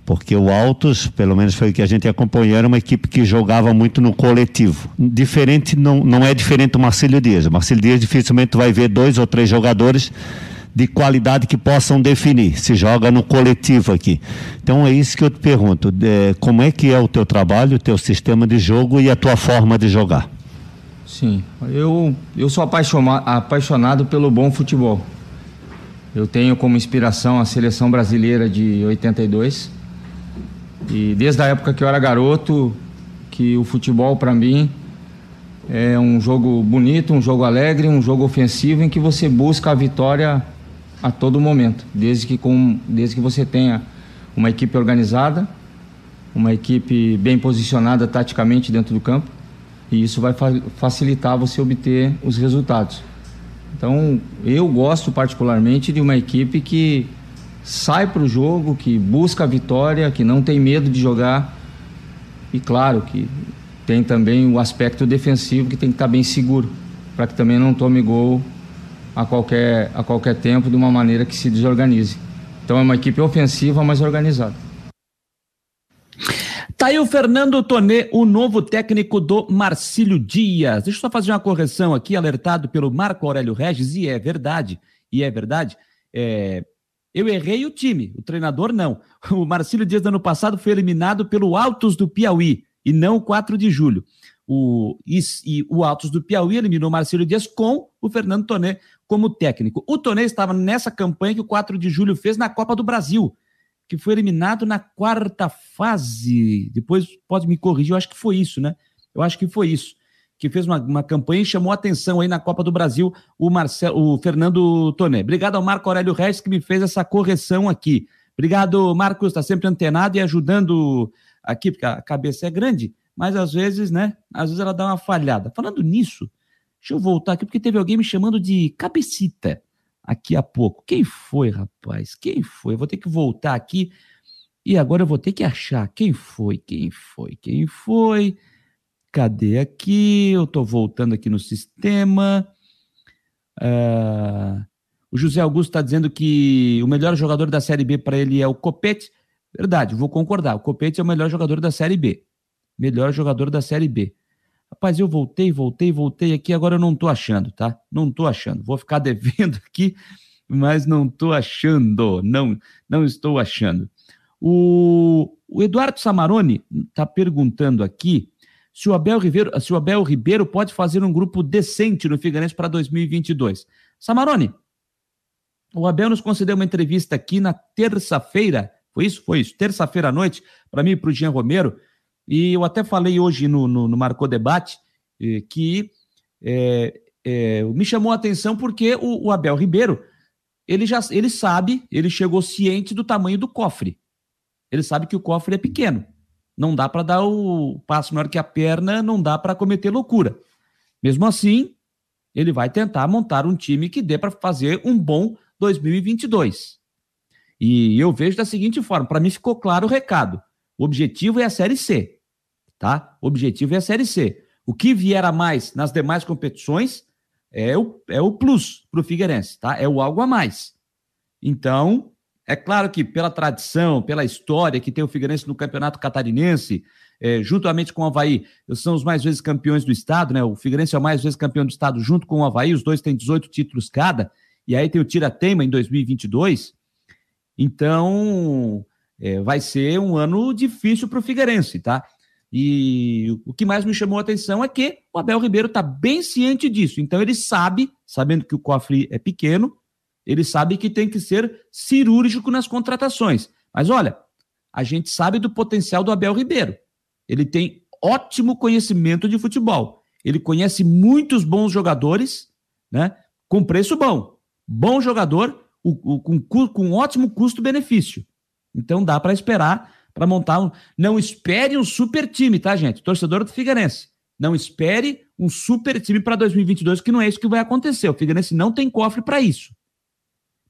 S15: Porque o Altos, pelo menos foi o que a gente acompanhou, era uma equipe que jogava muito no coletivo. Diferente, não, não é diferente do Marcelo Dias. O Marcelo Dias dificilmente vai ver dois ou três jogadores de qualidade que possam definir. Se joga no coletivo aqui. Então é isso que eu te pergunto. É, como é que é o teu trabalho, o teu sistema de jogo e a tua forma de jogar?
S14: Sim, eu, eu sou apaixonado pelo bom futebol. Eu tenho como inspiração a seleção brasileira de 82. E desde a época que eu era garoto, que o futebol para mim é um jogo bonito, um jogo alegre, um jogo ofensivo em que você busca a vitória a todo momento, desde que, com, desde que você tenha uma equipe organizada, uma equipe bem posicionada taticamente dentro do campo, e isso vai fa facilitar você obter os resultados. Então, eu gosto particularmente de uma equipe que sai para o jogo, que busca a vitória, que não tem medo de jogar, e claro que tem também o aspecto defensivo que tem que estar bem seguro, para que também não tome gol a qualquer, a qualquer tempo de uma maneira que se desorganize. Então é uma equipe ofensiva, mas organizada.
S1: Tá aí o Fernando Tonê, o novo técnico do Marcílio Dias. Deixa eu só fazer uma correção aqui, alertado pelo Marco Aurélio Regis, e é verdade, e é verdade. É, eu errei o time, o treinador não. O Marcílio Dias, ano passado, foi eliminado pelo Altos do Piauí, e não o 4 de julho. O, e, e o Altos do Piauí eliminou o Marcílio Dias com o Fernando Tonê como técnico. O Tonê estava nessa campanha que o 4 de julho fez na Copa do Brasil, que foi eliminado na quarta fase. Depois pode me corrigir, eu acho que foi isso, né? Eu acho que foi isso. Que fez uma, uma campanha e chamou atenção aí na Copa do Brasil o, Marcelo, o Fernando Tonê. Obrigado ao Marco Aurélio Reis que me fez essa correção aqui. Obrigado, Marcos, está sempre antenado e ajudando aqui, porque a cabeça é grande, mas às vezes, né? Às vezes ela dá uma falhada. Falando nisso, Deixa eu voltar aqui, porque teve alguém me chamando de cabecita aqui há pouco. Quem foi, rapaz? Quem foi? Eu vou ter que voltar aqui e agora eu vou ter que achar quem foi, quem foi, quem foi. Cadê aqui? Eu estou voltando aqui no sistema. Uh, o José Augusto está dizendo que o melhor jogador da Série B para ele é o Copete. Verdade, vou concordar. O Copete é o melhor jogador da Série B. Melhor jogador da Série B. Rapaz, eu voltei, voltei, voltei aqui, agora eu não estou achando, tá? Não estou achando. Vou ficar devendo aqui, mas não estou achando. Não, não estou achando. O, o Eduardo Samarone está perguntando aqui se o, Abel Ribeiro, se o Abel Ribeiro pode fazer um grupo decente no Figueirense para 2022. Samarone, o Abel nos concedeu uma entrevista aqui na terça-feira, foi isso? Foi isso, terça-feira à noite, para mim e para o Jean Romero, e eu até falei hoje no, no, no Marcou Debate eh, que é, é, me chamou a atenção porque o, o, Abel Ribeiro ele já ele sabe, ele chegou ciente do tamanho do cofre. Ele sabe que o cofre é pequeno. Não dá para dar o passo maior que a perna, não dá para cometer loucura. Mesmo assim, ele vai tentar montar um time que dê para fazer um bom 2022. E eu vejo da seguinte forma: para mim ficou claro o recado. O objetivo é a Série C, tá? O objetivo é a Série C. O que vier a mais nas demais competições é o, é o plus para o Figueirense, tá? É o algo a mais. Então, é claro que pela tradição, pela história que tem o Figueirense no Campeonato Catarinense, é, juntamente com o Havaí, são os mais vezes campeões do estado, né? O Figueirense é o mais vezes campeão do estado junto com o Havaí, os dois têm 18 títulos cada, e aí tem o Tira-Teima em 2022. Então, é, vai ser um ano difícil para o Figueirense, tá? E o que mais me chamou a atenção é que o Abel Ribeiro está bem ciente disso. Então ele sabe, sabendo que o cofre é pequeno, ele sabe que tem que ser cirúrgico nas contratações. Mas olha, a gente sabe do potencial do Abel Ribeiro. Ele tem ótimo conhecimento de futebol. Ele conhece muitos bons jogadores, né? Com preço bom. Bom jogador, o, o, com, com ótimo custo-benefício. Então dá para esperar para montar um. Não espere um super time, tá, gente? Torcedor do Figueirense. Não espere um super time para 2022, que não é isso que vai acontecer. O Figueirense não tem cofre para isso.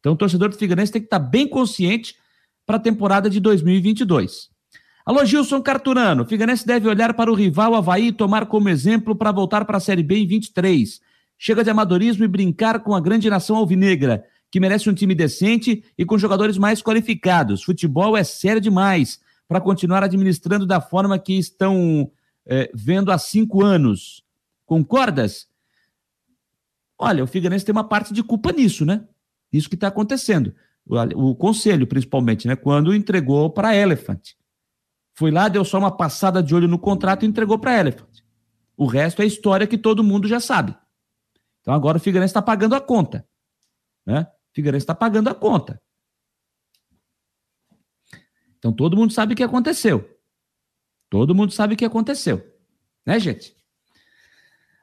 S1: Então, o torcedor do Figueirense tem que estar bem consciente para a temporada de 2022. Alô, Gilson Carturano. Figueirense deve olhar para o rival Havaí e tomar como exemplo para voltar para a Série B em 23. Chega de amadorismo e brincar com a grande nação alvinegra, que merece um time decente e com jogadores mais qualificados. Futebol é sério demais para continuar administrando da forma que estão é, vendo há cinco anos. Concordas? Olha, o Figueirense tem uma parte de culpa nisso, né? Isso que está acontecendo. O, o, conselho, principalmente, né? Quando entregou para a Elephant. Foi lá, deu só uma passada de olho no contrato e entregou para a Elephant. O resto é história que todo mundo já sabe. Então agora o Figueirense está pagando a conta. Né? O Figueirense está pagando a conta. Então todo mundo sabe o que aconteceu. Todo mundo sabe o que aconteceu. Né, gente?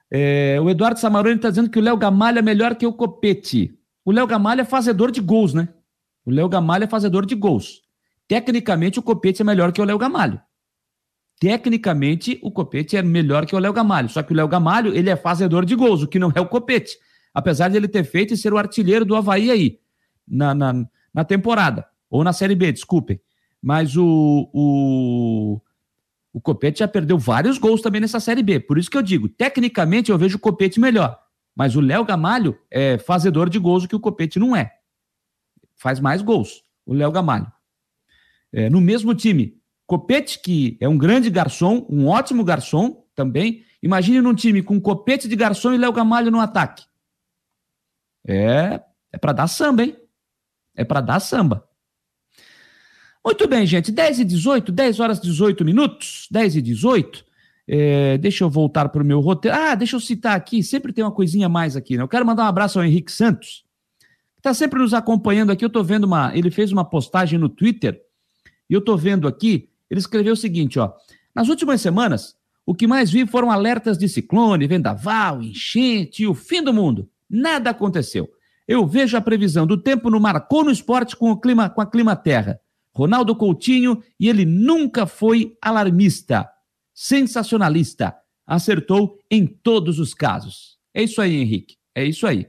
S1: É, o Eduardo Samaroni está dizendo que o Léo Gamalho é melhor que o Copete. O Léo Gamalho é fazedor de gols, né? O Léo Gamalho é fazedor de gols. Tecnicamente, o Copete é melhor que o Léo Gamalho. Tecnicamente, o Copete é melhor que o Léo Gamalho. Só que o Léo Gamalho, ele é fazedor de gols, o que não é o Copete. Apesar de ele ter feito e ser o artilheiro do Havaí aí, na, na, na temporada. Ou na Série B, desculpem. Mas o, o, o Copete já perdeu vários gols também nessa Série B. Por isso que eu digo, tecnicamente eu vejo o Copete melhor. Mas o Léo Gamalho é fazedor de gols, o que o Copete não é. Faz mais gols, o Léo Gamalho. É, no mesmo time, Copete, que é um grande garçom, um ótimo garçom também. Imagine num time com Copete de garçom e Léo Gamalho no ataque. É, é para dar samba, hein? É para dar samba. Muito bem, gente. 10 e 18, 10 horas e 18 minutos, 10 e 18. É, deixa eu voltar para o meu roteiro. Ah, deixa eu citar aqui, sempre tem uma coisinha a mais aqui, né? Eu quero mandar um abraço ao Henrique Santos, que está sempre nos acompanhando aqui. Eu estou vendo uma. Ele fez uma postagem no Twitter, e eu estou vendo aqui, ele escreveu o seguinte: ó. Nas últimas semanas, o que mais vi foram alertas de ciclone, vendaval, enchente e o fim do mundo. Nada aconteceu. Eu vejo a previsão do tempo no Marcou no Esporte com, o clima, com a Clima Terra. Ronaldo Coutinho, e ele nunca foi alarmista, sensacionalista. Acertou em todos os casos. É isso aí, Henrique. É isso aí.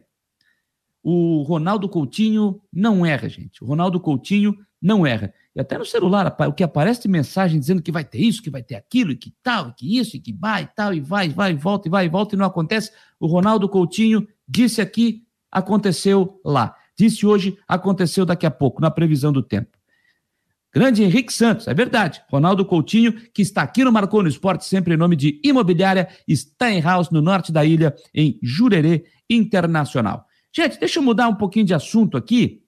S1: O Ronaldo Coutinho não erra, gente. O Ronaldo Coutinho não erra. E até no celular, o que aparece de mensagem dizendo que vai ter isso, que vai ter aquilo, e que tal, e que isso, e que vai, e tal, e vai, vai, e volta, e vai, e volta, e não acontece. O Ronaldo Coutinho disse aqui, aconteceu lá. Disse hoje, aconteceu daqui a pouco, na previsão do tempo. Grande Henrique Santos, é verdade. Ronaldo Coutinho, que está aqui no Marcou no Esporte, sempre em nome de Imobiliária Steinhaus, no norte da ilha, em Jurerê Internacional. Gente, deixa eu mudar um pouquinho de assunto aqui,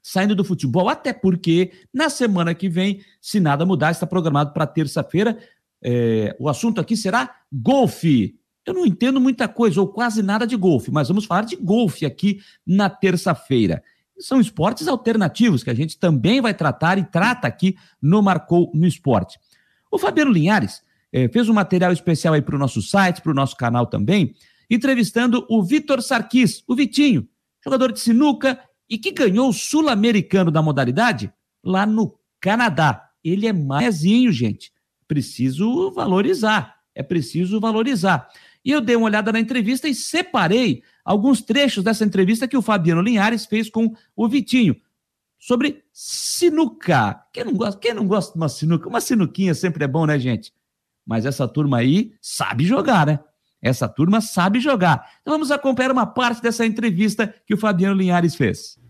S1: saindo do futebol, até porque na semana que vem, se nada mudar, está programado para terça-feira. É, o assunto aqui será golfe. Eu não entendo muita coisa, ou quase nada de golfe, mas vamos falar de golfe aqui na terça-feira são esportes alternativos que a gente também vai tratar e trata aqui no Marcou no Esporte. O Fabiano Linhares eh, fez um material especial aí para o nosso site, para o nosso canal também, entrevistando o Vitor Sarkis, o Vitinho, jogador de sinuca e que ganhou o sul-americano da modalidade lá no Canadá. ele é maisinho, gente. Preciso valorizar. É preciso valorizar. E eu dei uma olhada na entrevista e separei alguns trechos dessa entrevista que o Fabiano Linhares fez com o Vitinho sobre sinuca. Quem não gosta, quem não gosta de uma sinuca? Uma sinuquinha sempre é bom, né, gente? Mas essa turma aí sabe jogar, né? Essa turma sabe jogar. Então vamos acompanhar uma parte dessa entrevista que o Fabiano Linhares fez.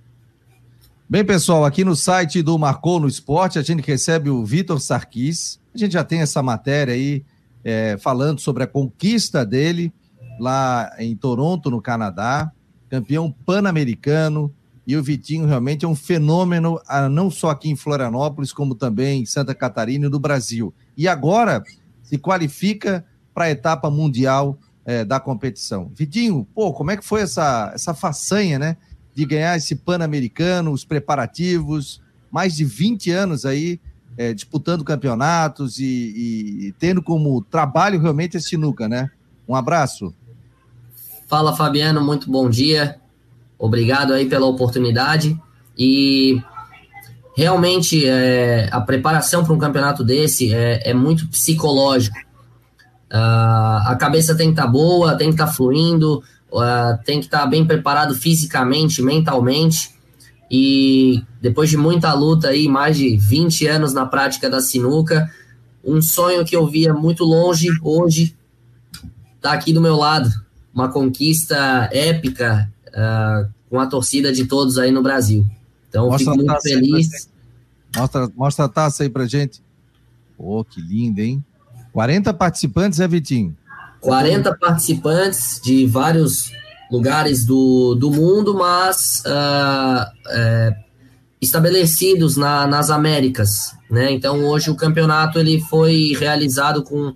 S16: Bem, pessoal, aqui no site do Marcou no Esporte, a gente recebe o Vitor Sarkis. A gente já tem essa matéria aí é, falando sobre a conquista dele lá em Toronto, no Canadá, campeão pan-americano. E o Vitinho realmente é um fenômeno, ah, não só aqui em Florianópolis, como também em Santa Catarina e no Brasil. E agora se qualifica para a etapa mundial é, da competição. Vitinho, pô, como é que foi essa, essa façanha, né? De ganhar esse Pan-Americano, os preparativos, mais de 20 anos aí é, disputando campeonatos e, e, tendo como trabalho realmente esse sinuca, né? Um abraço.
S17: Fala, Fabiano, muito bom dia. Obrigado aí pela oportunidade. E realmente é, a preparação para um campeonato desse é, é muito psicológico. Uh, a cabeça tem que estar tá boa, tem que estar tá fluindo, uh, tem que estar tá bem preparado fisicamente, mentalmente. E depois de muita luta aí, mais de 20 anos na prática da sinuca, um sonho que eu via muito longe, hoje está aqui do meu lado. Uma conquista épica uh, com a torcida de todos aí no Brasil. Então, mostra fico muito feliz.
S16: Mostra, mostra a taça aí pra gente. Pô, oh, que lindo, hein? 40 participantes, é, Vitinho?
S17: 40 participantes de vários lugares do, do mundo, mas uh, é, estabelecidos na, nas Américas. Né? Então, hoje o campeonato ele foi realizado com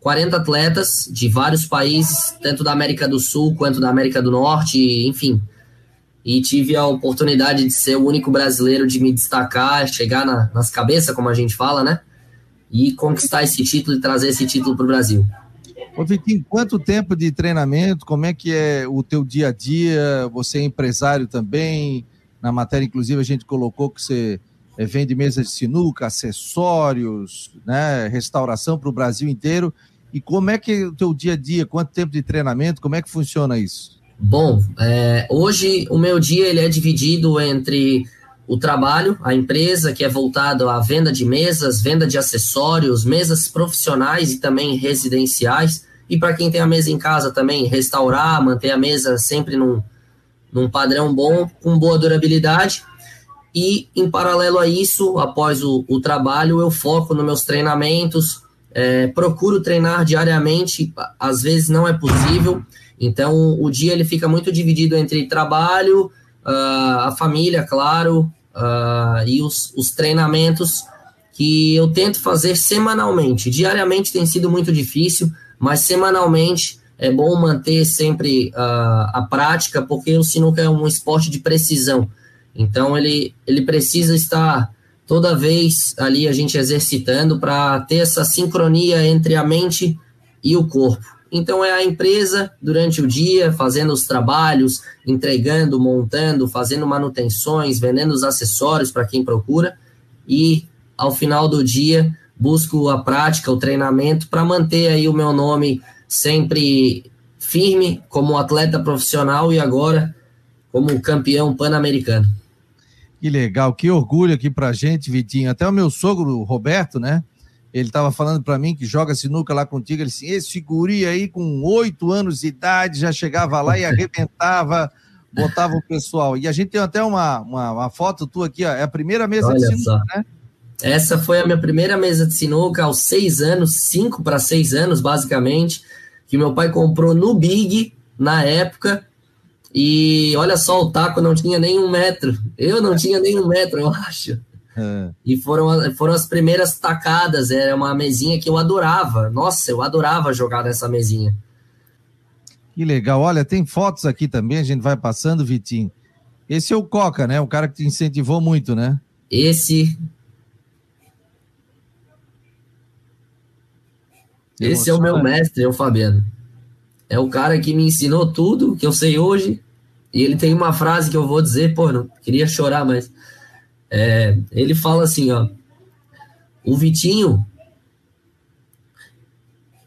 S17: 40 atletas de vários países, tanto da América do Sul quanto da América do Norte, enfim. E tive a oportunidade de ser o único brasileiro de me destacar, chegar na, nas cabeças, como a gente fala, né? E conquistar esse título e trazer esse título para o Brasil.
S16: Ô, Vitinho, quanto tempo de treinamento? Como é que é o teu dia a dia? Você é empresário também? Na matéria, inclusive, a gente colocou que você é, vende mesas de sinuca, acessórios, né, restauração para o Brasil inteiro. E como é que é o teu dia a dia? Quanto tempo de treinamento? Como é que funciona isso?
S17: Bom, é, hoje o meu dia ele é dividido entre o trabalho, a empresa que é voltado à venda de mesas, venda de acessórios, mesas profissionais e também residenciais. E para quem tem a mesa em casa também, restaurar, manter a mesa sempre num, num padrão bom, com boa durabilidade. E, em paralelo a isso, após o, o trabalho, eu foco nos meus treinamentos, é, procuro treinar diariamente, às vezes não é possível, então o dia ele fica muito dividido entre trabalho, uh, a família, claro, uh, e os, os treinamentos que eu tento fazer semanalmente. Diariamente tem sido muito difícil, mas semanalmente é bom manter sempre uh, a prática, porque o sinuca é um esporte de precisão. Então ele, ele precisa estar toda vez ali a gente exercitando para ter essa sincronia entre a mente e o corpo. Então é a empresa durante o dia fazendo os trabalhos, entregando, montando, fazendo manutenções, vendendo os acessórios para quem procura e ao final do dia busco a prática, o treinamento para manter aí o meu nome sempre firme como atleta profissional e agora como campeão pan-americano.
S16: Que legal, que orgulho aqui pra gente, Vitinho. Até o meu sogro, Roberto, né? Ele estava falando para mim que joga sinuca lá contigo. Ele disse: esse guri aí com oito anos de idade já chegava lá e arrebentava, botava o pessoal. E a gente tem até uma, uma, uma foto tua aqui, ó. É a primeira mesa Olha de sinuca, só. né?
S17: Essa foi a minha primeira mesa de sinuca aos seis anos, cinco para seis anos, basicamente, que meu pai comprou no Big na época. E olha só, o taco não tinha nem um metro. Eu não tinha nem um metro, eu acho. É. E foram, foram as primeiras tacadas. Era uma mesinha que eu adorava. Nossa, eu adorava jogar nessa mesinha.
S16: Que legal. Olha, tem fotos aqui também, a gente vai passando, Vitinho. Esse é o Coca, né? O cara que te incentivou muito, né?
S17: Esse Esse é o meu mestre, é o Fabiano. É o cara que me ensinou tudo que eu sei hoje. E ele tem uma frase que eu vou dizer, pô, não queria chorar, mas. É, ele fala assim, ó. O Vitinho,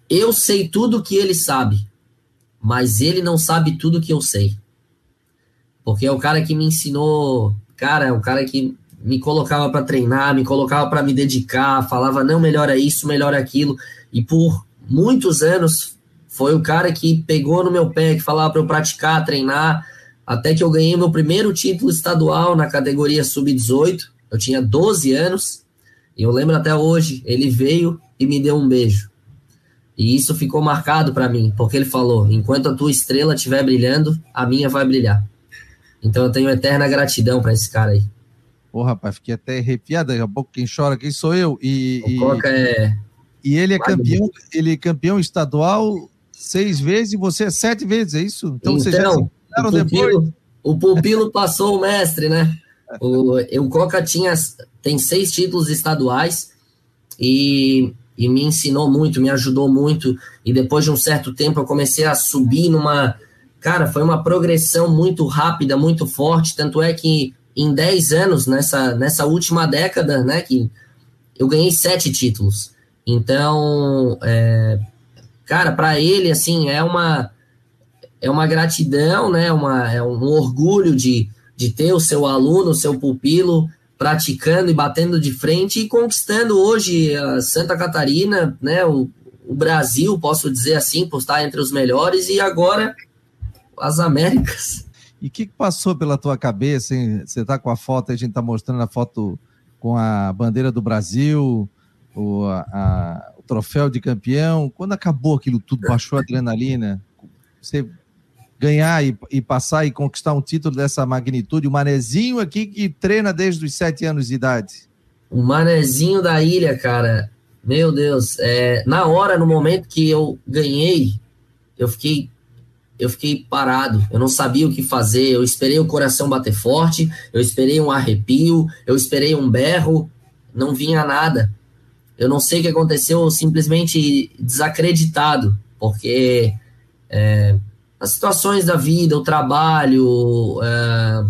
S17: eu sei tudo que ele sabe, mas ele não sabe tudo que eu sei. Porque é o cara que me ensinou, cara, é o cara que me colocava para treinar, me colocava para me dedicar, falava não melhora isso, melhora aquilo, e por muitos anos foi o cara que pegou no meu pé, que falava para eu praticar, treinar, até que eu ganhei meu primeiro título estadual na categoria sub-18. Eu tinha 12 anos, e eu lembro até hoje, ele veio e me deu um beijo. E isso ficou marcado para mim, porque ele falou: enquanto a tua estrela estiver brilhando, a minha vai brilhar. Então eu tenho eterna gratidão para esse cara aí.
S16: Pô, rapaz, fiquei até arrepiado. Daqui a pouco quem chora aqui sou eu. E,
S17: o e, Coca é.
S16: E ele é campeão, ele é campeão estadual seis vezes e você é sete vezes, é isso?
S17: Então, então você já então, o pupilo, o pupilo passou o mestre, né? O, o Coca tinha, tem seis títulos estaduais e, e me ensinou muito, me ajudou muito. E depois de um certo tempo eu comecei a subir numa. Cara, foi uma progressão muito rápida, muito forte. Tanto é que em 10 anos, nessa, nessa última década, né, que eu ganhei sete títulos. Então, é, cara, para ele, assim, é uma é uma gratidão, né, uma, é um orgulho de, de ter o seu aluno, o seu pupilo praticando e batendo de frente e conquistando hoje a Santa Catarina, né, o, o Brasil, posso dizer assim, por estar entre os melhores e agora as Américas.
S16: E o que, passou pela tua cabeça? Hein? Você está com a foto, a gente está mostrando a foto com a bandeira do Brasil, o, a, o troféu de campeão. Quando acabou aquilo tudo, baixou a adrenalina? Você ganhar e, e, passar e conquistar um título dessa magnitude, o Manezinho aqui que treina desde os sete anos de idade.
S17: O Manezinho da ilha, cara, meu Deus, é, na hora, no momento que eu ganhei, eu fiquei eu fiquei parado, eu não sabia o que fazer, eu esperei o coração bater forte, eu esperei um arrepio, eu esperei um berro, não vinha nada. Eu não sei o que aconteceu, simplesmente desacreditado, porque é, as situações da vida, o trabalho, é,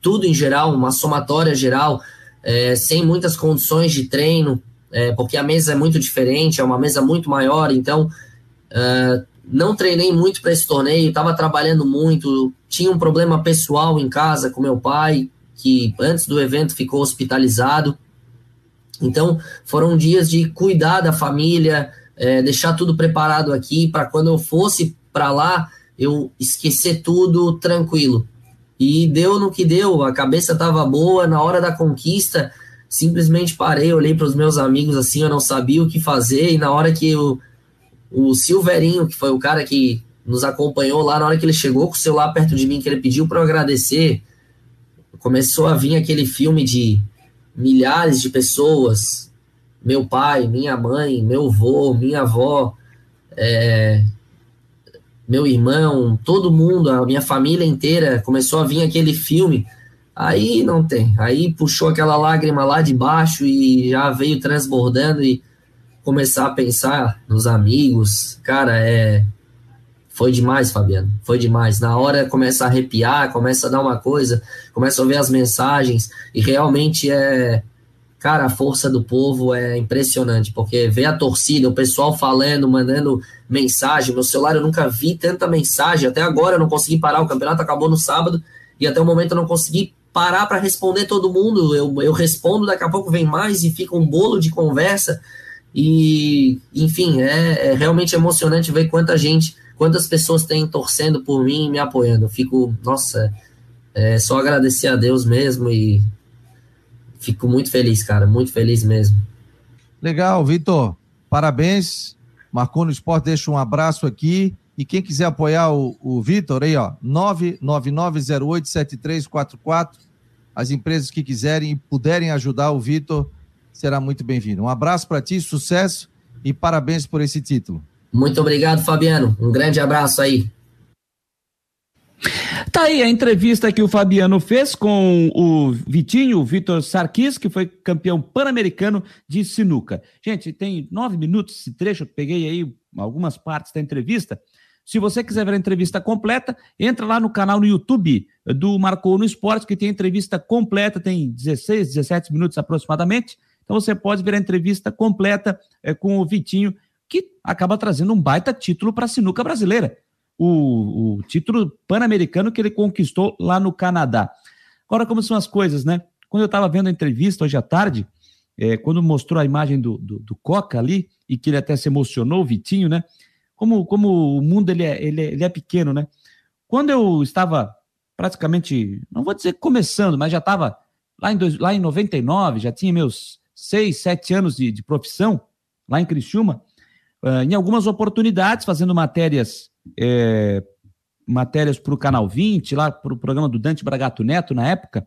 S17: tudo em geral, uma somatória geral, é, sem muitas condições de treino, é, porque a mesa é muito diferente, é uma mesa muito maior, então é, não treinei muito para esse torneio, estava trabalhando muito, tinha um problema pessoal em casa com meu pai, que antes do evento ficou hospitalizado. Então, foram dias de cuidar da família, é, deixar tudo preparado aqui para quando eu fosse para lá, eu esquecer tudo tranquilo. E deu no que deu, a cabeça estava boa, na hora da conquista, simplesmente parei, olhei para os meus amigos assim, eu não sabia o que fazer, e na hora que eu o Silverinho, que foi o cara que nos acompanhou lá, na hora que ele chegou com o celular perto de mim, que ele pediu para eu agradecer, começou a vir aquele filme de milhares de pessoas, meu pai, minha mãe, meu avô, minha avó, é, meu irmão, todo mundo, a minha família inteira, começou a vir aquele filme. Aí não tem. Aí puxou aquela lágrima lá de baixo e já veio transbordando e começar a pensar nos amigos, cara, é. Foi demais, Fabiano. Foi demais. Na hora começa a arrepiar, começa a dar uma coisa, começa a ver as mensagens, e realmente é. Cara, a força do povo é impressionante, porque ver a torcida, o pessoal falando, mandando mensagem. Meu celular eu nunca vi tanta mensagem. Até agora eu não consegui parar. O campeonato acabou no sábado e até o momento eu não consegui parar para responder todo mundo. Eu, eu respondo, daqui a pouco vem mais e fica um bolo de conversa. E, enfim, é, é, realmente emocionante ver quanta gente, quantas pessoas têm torcendo por mim e me apoiando. Eu fico, nossa, é só agradecer a Deus mesmo e fico muito feliz, cara, muito feliz mesmo.
S16: Legal, Vitor. Parabéns. Marcou no Esporte, deixa um abraço aqui. E quem quiser apoiar o, o Vitor, aí, ó, 999087344. As empresas que quiserem e puderem ajudar o Vitor, será muito bem-vindo. Um abraço para ti, sucesso e parabéns por esse título.
S17: Muito obrigado, Fabiano. Um grande abraço aí.
S1: Tá aí a entrevista que o Fabiano fez com o Vitinho, o Vitor Sarkis, que foi campeão pan-americano de sinuca. Gente, tem nove minutos esse trecho, eu peguei aí algumas partes da entrevista. Se você quiser ver a entrevista completa, entra lá no canal no YouTube do Marcou no Esporte, que tem a entrevista completa, tem 16, 17 minutos aproximadamente Então você pode ver a entrevista completa é, com o Vitinho, que acaba trazendo um baita título para a sinuca brasileira. O, o título pan-americano que ele conquistou lá no Canadá. Agora, como são as coisas, né? Quando eu estava vendo a entrevista hoje à tarde, é, quando mostrou a imagem do, do, do, Coca ali, e que ele até se emocionou, o Vitinho, né? Como, como o mundo ele é, ele, é, ele é pequeno, né? Quando eu estava praticamente, não vou dizer começando, mas já estava lá em, dois, lá em 99, já tinha meus seis, sete anos de, de profissão, lá em Criciúma, uh, em algumas oportunidades, fazendo matérias é, matérias para o Canal 20, lá para o programa do Dante Bragato Neto, na época,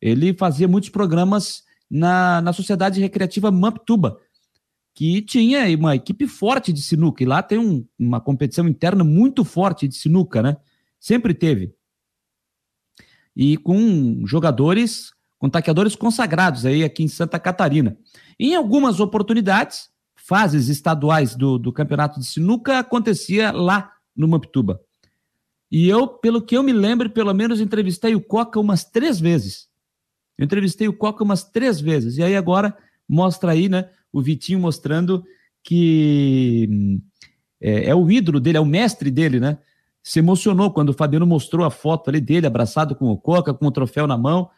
S1: ele fazia muitos programas na, na Sociedade Recreativa Mamptuba, que tinha uma equipe forte de sinuca, e lá tem um, uma competição interna muito forte de sinuca, né? Sempre teve. E com jogadores, com taqueadores consagrados aí aqui em Santa Catarina. Em algumas oportunidades, fases estaduais do, do campeonato de sinuca acontecia lá no Mamptuba. E eu, pelo que eu me lembro, pelo menos entrevistei o Coca umas três vezes. Eu entrevistei o Coca umas três vezes. E aí agora mostra aí, né, o Vitinho mostrando que é, é, o ídolo dele, é o mestre dele, né? Se emocionou quando o Fabiano mostrou a foto ali dele, abraçado com o Coca, com o troféu na mão.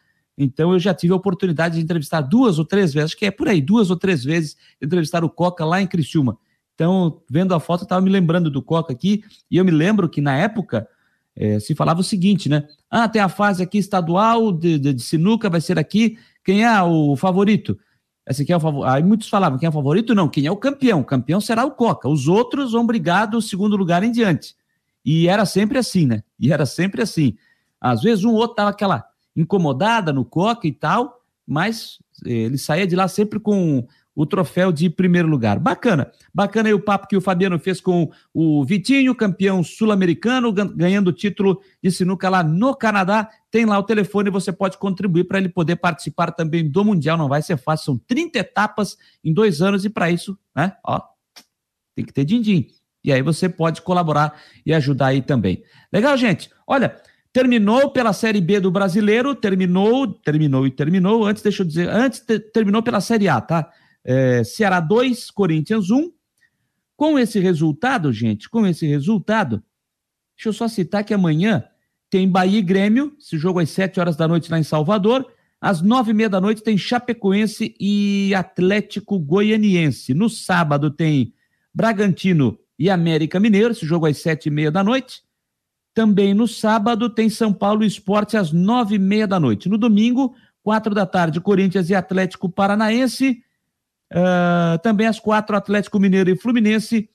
S1: Então eu já tive a oportunidade de entrevistar duas ou três vezes, acho que é por aí, duas ou três vezes, entrevistar o Coca lá em Criciúma. Então, vendo a foto, eu estava me lembrando do Coca aqui, e eu me lembro que na época é, se falava o seguinte, né? Ah, tem a fase aqui estadual de, de, de sinuca, vai ser aqui. Quem é o favorito? Esse aqui é o favor... Aí muitos falavam, quem é o favorito? Não, quem é o campeão? O campeão será o Coca. Os outros vão brigar do segundo lugar em diante. E era sempre assim, né? E era sempre assim. Às vezes um outro tava aquela incomodada no Coca e tal, mas eh, ele saía de lá sempre com o troféu de primeiro lugar. Bacana, bacana aí o papo que o Fabiano fez com o Vitinho, campeão sul-americano, ganhando o título de sinuca lá no Canadá. Tem lá o telefone, você pode contribuir para ele poder participar também do Mundial. Não vai ser fácil, são 30 etapas em dois anos e para isso, né, ó, tem que ter din-din. E aí você pode colaborar e ajudar aí também. Legal, gente? Olha, terminou pela Série B do Brasileiro, terminou, terminou e terminou. Antes, deixa eu dizer, antes terminou pela Série A, tá? é, Ceará 2, Corinthians 1. Com esse resultado, gente, com esse resultado, deixa eu só citar que amanhã tem Bahia e Grêmio, esse jogo às 7 horas da noite lá em Salvador. Às nove e meia da noite tem Chapecoense e Atlético Goianiense. No sábado tem Bragantino e América Mineiro, esse jogo às sete e meia da noite. Também no sábado tem São Paulo Esporte às nove e meia da noite. No domingo, quatro da tarde, Corinthians e Atlético Paranaense. Uh, também às quatro, Atlético Mineiro e Fluminense.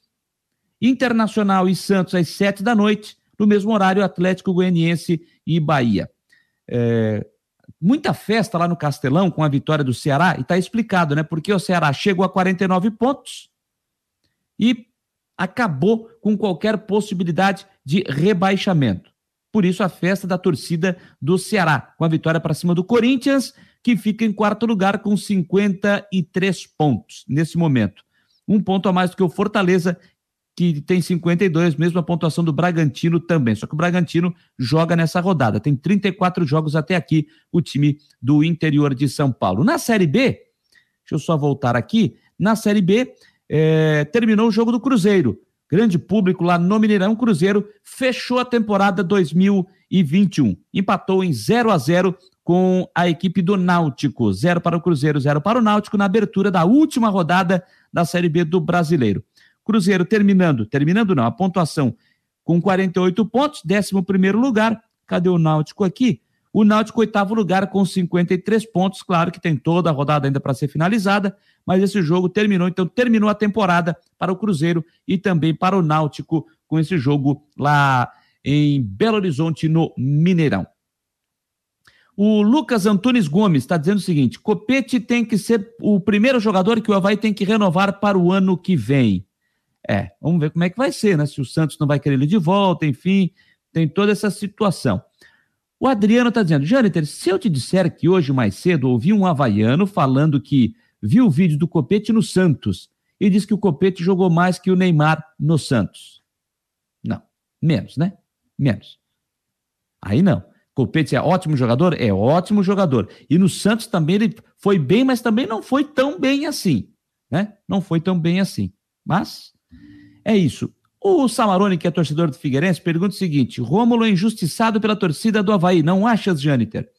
S1: Internacional e Santos às sete da noite. No mesmo horário, Atlético Goianiense e Bahia. É, muita festa lá no Castelão com a vitória do Ceará, e está explicado, né? Porque o Ceará chegou a 49 pontos e acabou com qualquer possibilidade de rebaixamento. Por isso, a festa da torcida do Ceará, com a vitória para cima do Corinthians que fica em quarto lugar com 53 pontos nesse momento. Um ponto a mais do que o Fortaleza, que tem 52, mesma pontuação do Bragantino também. Só que o Bragantino joga nessa rodada. Tem 34 jogos até aqui, o time do interior de São Paulo. Na Série B, deixa eu só voltar aqui. Na Série B, é, terminou o jogo do Cruzeiro. Grande público lá no Mineirão. Cruzeiro fechou a temporada 2021. Empatou em 0 a 0 com a equipe do Náutico. Zero para o Cruzeiro, zero para o Náutico, na abertura da última rodada da Série B do Brasileiro. Cruzeiro terminando, terminando não, a pontuação com 48 pontos, 11 primeiro lugar. Cadê o Náutico aqui? O Náutico, oitavo lugar, com 53 pontos. Claro que tem toda a rodada ainda para ser finalizada, mas esse jogo terminou, então terminou a temporada para o Cruzeiro e também para o Náutico com esse jogo lá em Belo Horizonte, no Mineirão. O Lucas Antunes Gomes está dizendo o seguinte: Copete tem que ser o primeiro jogador que o Havaí tem que renovar para o ano que vem. É, vamos ver como é que vai ser, né? Se o Santos não vai querer ele de volta, enfim, tem toda essa situação. O Adriano está dizendo, Jâniter, se eu te disser que hoje mais cedo ouvi um havaiano falando que viu o vídeo do Copete no Santos e disse que o Copete jogou mais que o Neymar no Santos. Não, menos, né? Menos. Aí não. Copete é ótimo jogador? É ótimo jogador. E no Santos também ele foi bem, mas também não foi tão bem assim, né? Não foi tão bem assim. Mas é isso. O Samarone, que é torcedor do Figueirense, pergunta o seguinte: Rômulo é injustiçado pela torcida do Havaí, não achas, Jâniter?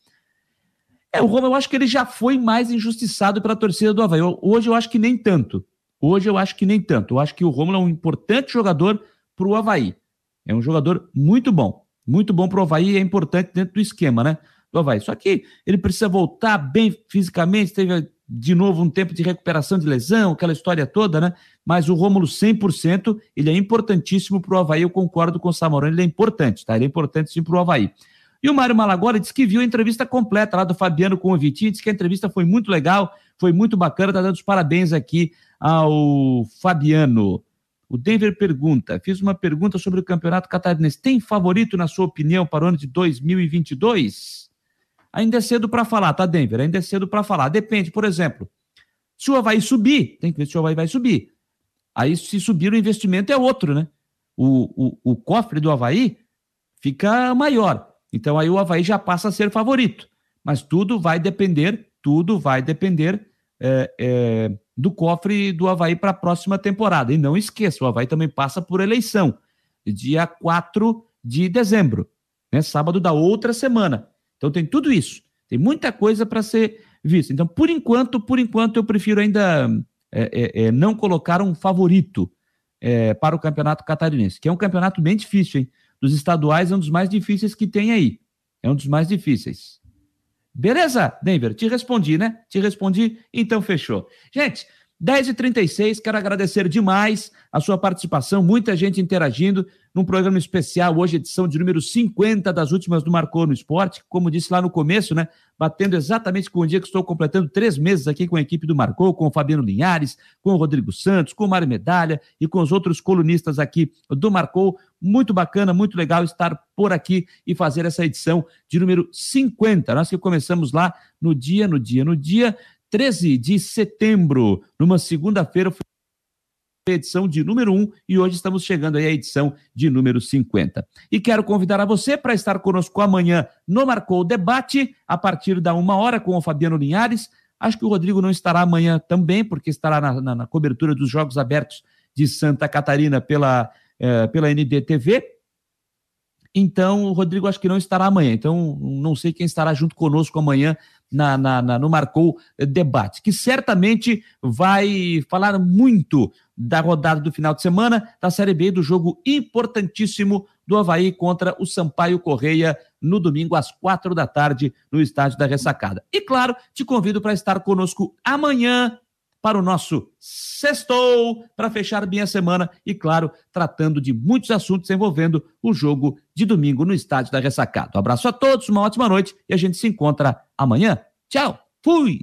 S1: É, o Rômulo, eu acho que ele já foi mais injustiçado pela torcida do Havaí. Hoje eu acho que nem tanto. Hoje eu acho que nem tanto. Eu acho que o Rômulo é um importante jogador para o Havaí. É um jogador muito bom. Muito bom para o Havaí é importante dentro do esquema, né? Do Havaí. Só que ele precisa voltar bem fisicamente, teve de novo um tempo de recuperação de lesão, aquela história toda, né? Mas o Rômulo 100%, ele é importantíssimo para o Havaí, eu concordo com o Samorano, ele é importante, tá? Ele é importante sim para o Havaí. E o Mário Malagora disse que viu a entrevista completa lá do Fabiano com o Vitinho, disse que a entrevista foi muito legal, foi muito bacana, tá dando os parabéns aqui ao Fabiano. O Denver pergunta, fiz uma pergunta sobre o Campeonato Catarinense, tem favorito na sua opinião para o ano de 2022? Ainda é cedo para falar, tá, Denver? Ainda é cedo para falar. Depende, por exemplo, se o Havaí subir, tem que ver se o Havaí vai subir. Aí, se subir, o investimento é outro, né? O, o, o cofre do Havaí fica maior. Então, aí o Havaí já passa a ser favorito. Mas tudo vai depender, tudo vai depender é, é, do cofre do Havaí para a próxima temporada. E não esqueça, o Havaí também passa por eleição, dia 4 de dezembro, né? sábado da outra semana. Então tem tudo isso. Tem muita coisa para ser vista. Então, por enquanto, por enquanto, eu prefiro ainda é, é, é, não colocar um favorito é, para o campeonato catarinense, que é um campeonato bem difícil, hein? Dos estaduais é um dos mais difíceis que tem aí. É um dos mais difíceis. Beleza, Denver? Te respondi, né? Te respondi, então fechou. Gente, 10h36, quero agradecer demais a sua participação, muita gente interagindo num programa especial, hoje edição de número 50 das últimas do Marcou no Esporte, como disse lá no começo, né, batendo exatamente com o dia que estou completando três meses aqui com a equipe do Marcou, com o Fabiano Linhares, com o Rodrigo Santos, com o Mário Medalha e com os outros colunistas aqui do Marcou, muito bacana, muito legal estar por aqui e fazer essa edição de número 50, nós que começamos lá no dia, no dia, no dia 13 de setembro, numa segunda-feira, foi a edição de número 1 e hoje estamos chegando aí à edição de número 50. E quero convidar a você para estar conosco amanhã no Marcou Debate, a partir da uma hora com o Fabiano Linhares. Acho que o Rodrigo não estará amanhã também, porque estará na, na, na cobertura dos Jogos Abertos de Santa Catarina pela, eh, pela NDTV. Então, o Rodrigo acho que não estará amanhã. Então, não sei quem estará junto conosco amanhã na, na, na, no Marcou Debate, que certamente vai falar muito da rodada do final de semana da Série B, do jogo importantíssimo do Havaí contra o Sampaio Correia no domingo às quatro da tarde no estádio da Ressacada. E claro, te convido para estar conosco amanhã para o nosso sextou, para fechar bem a semana e, claro, tratando de muitos assuntos envolvendo o jogo de domingo no estádio da Ressacada. Um abraço a todos, uma ótima noite e a gente se encontra amanhã. Tchau, fui!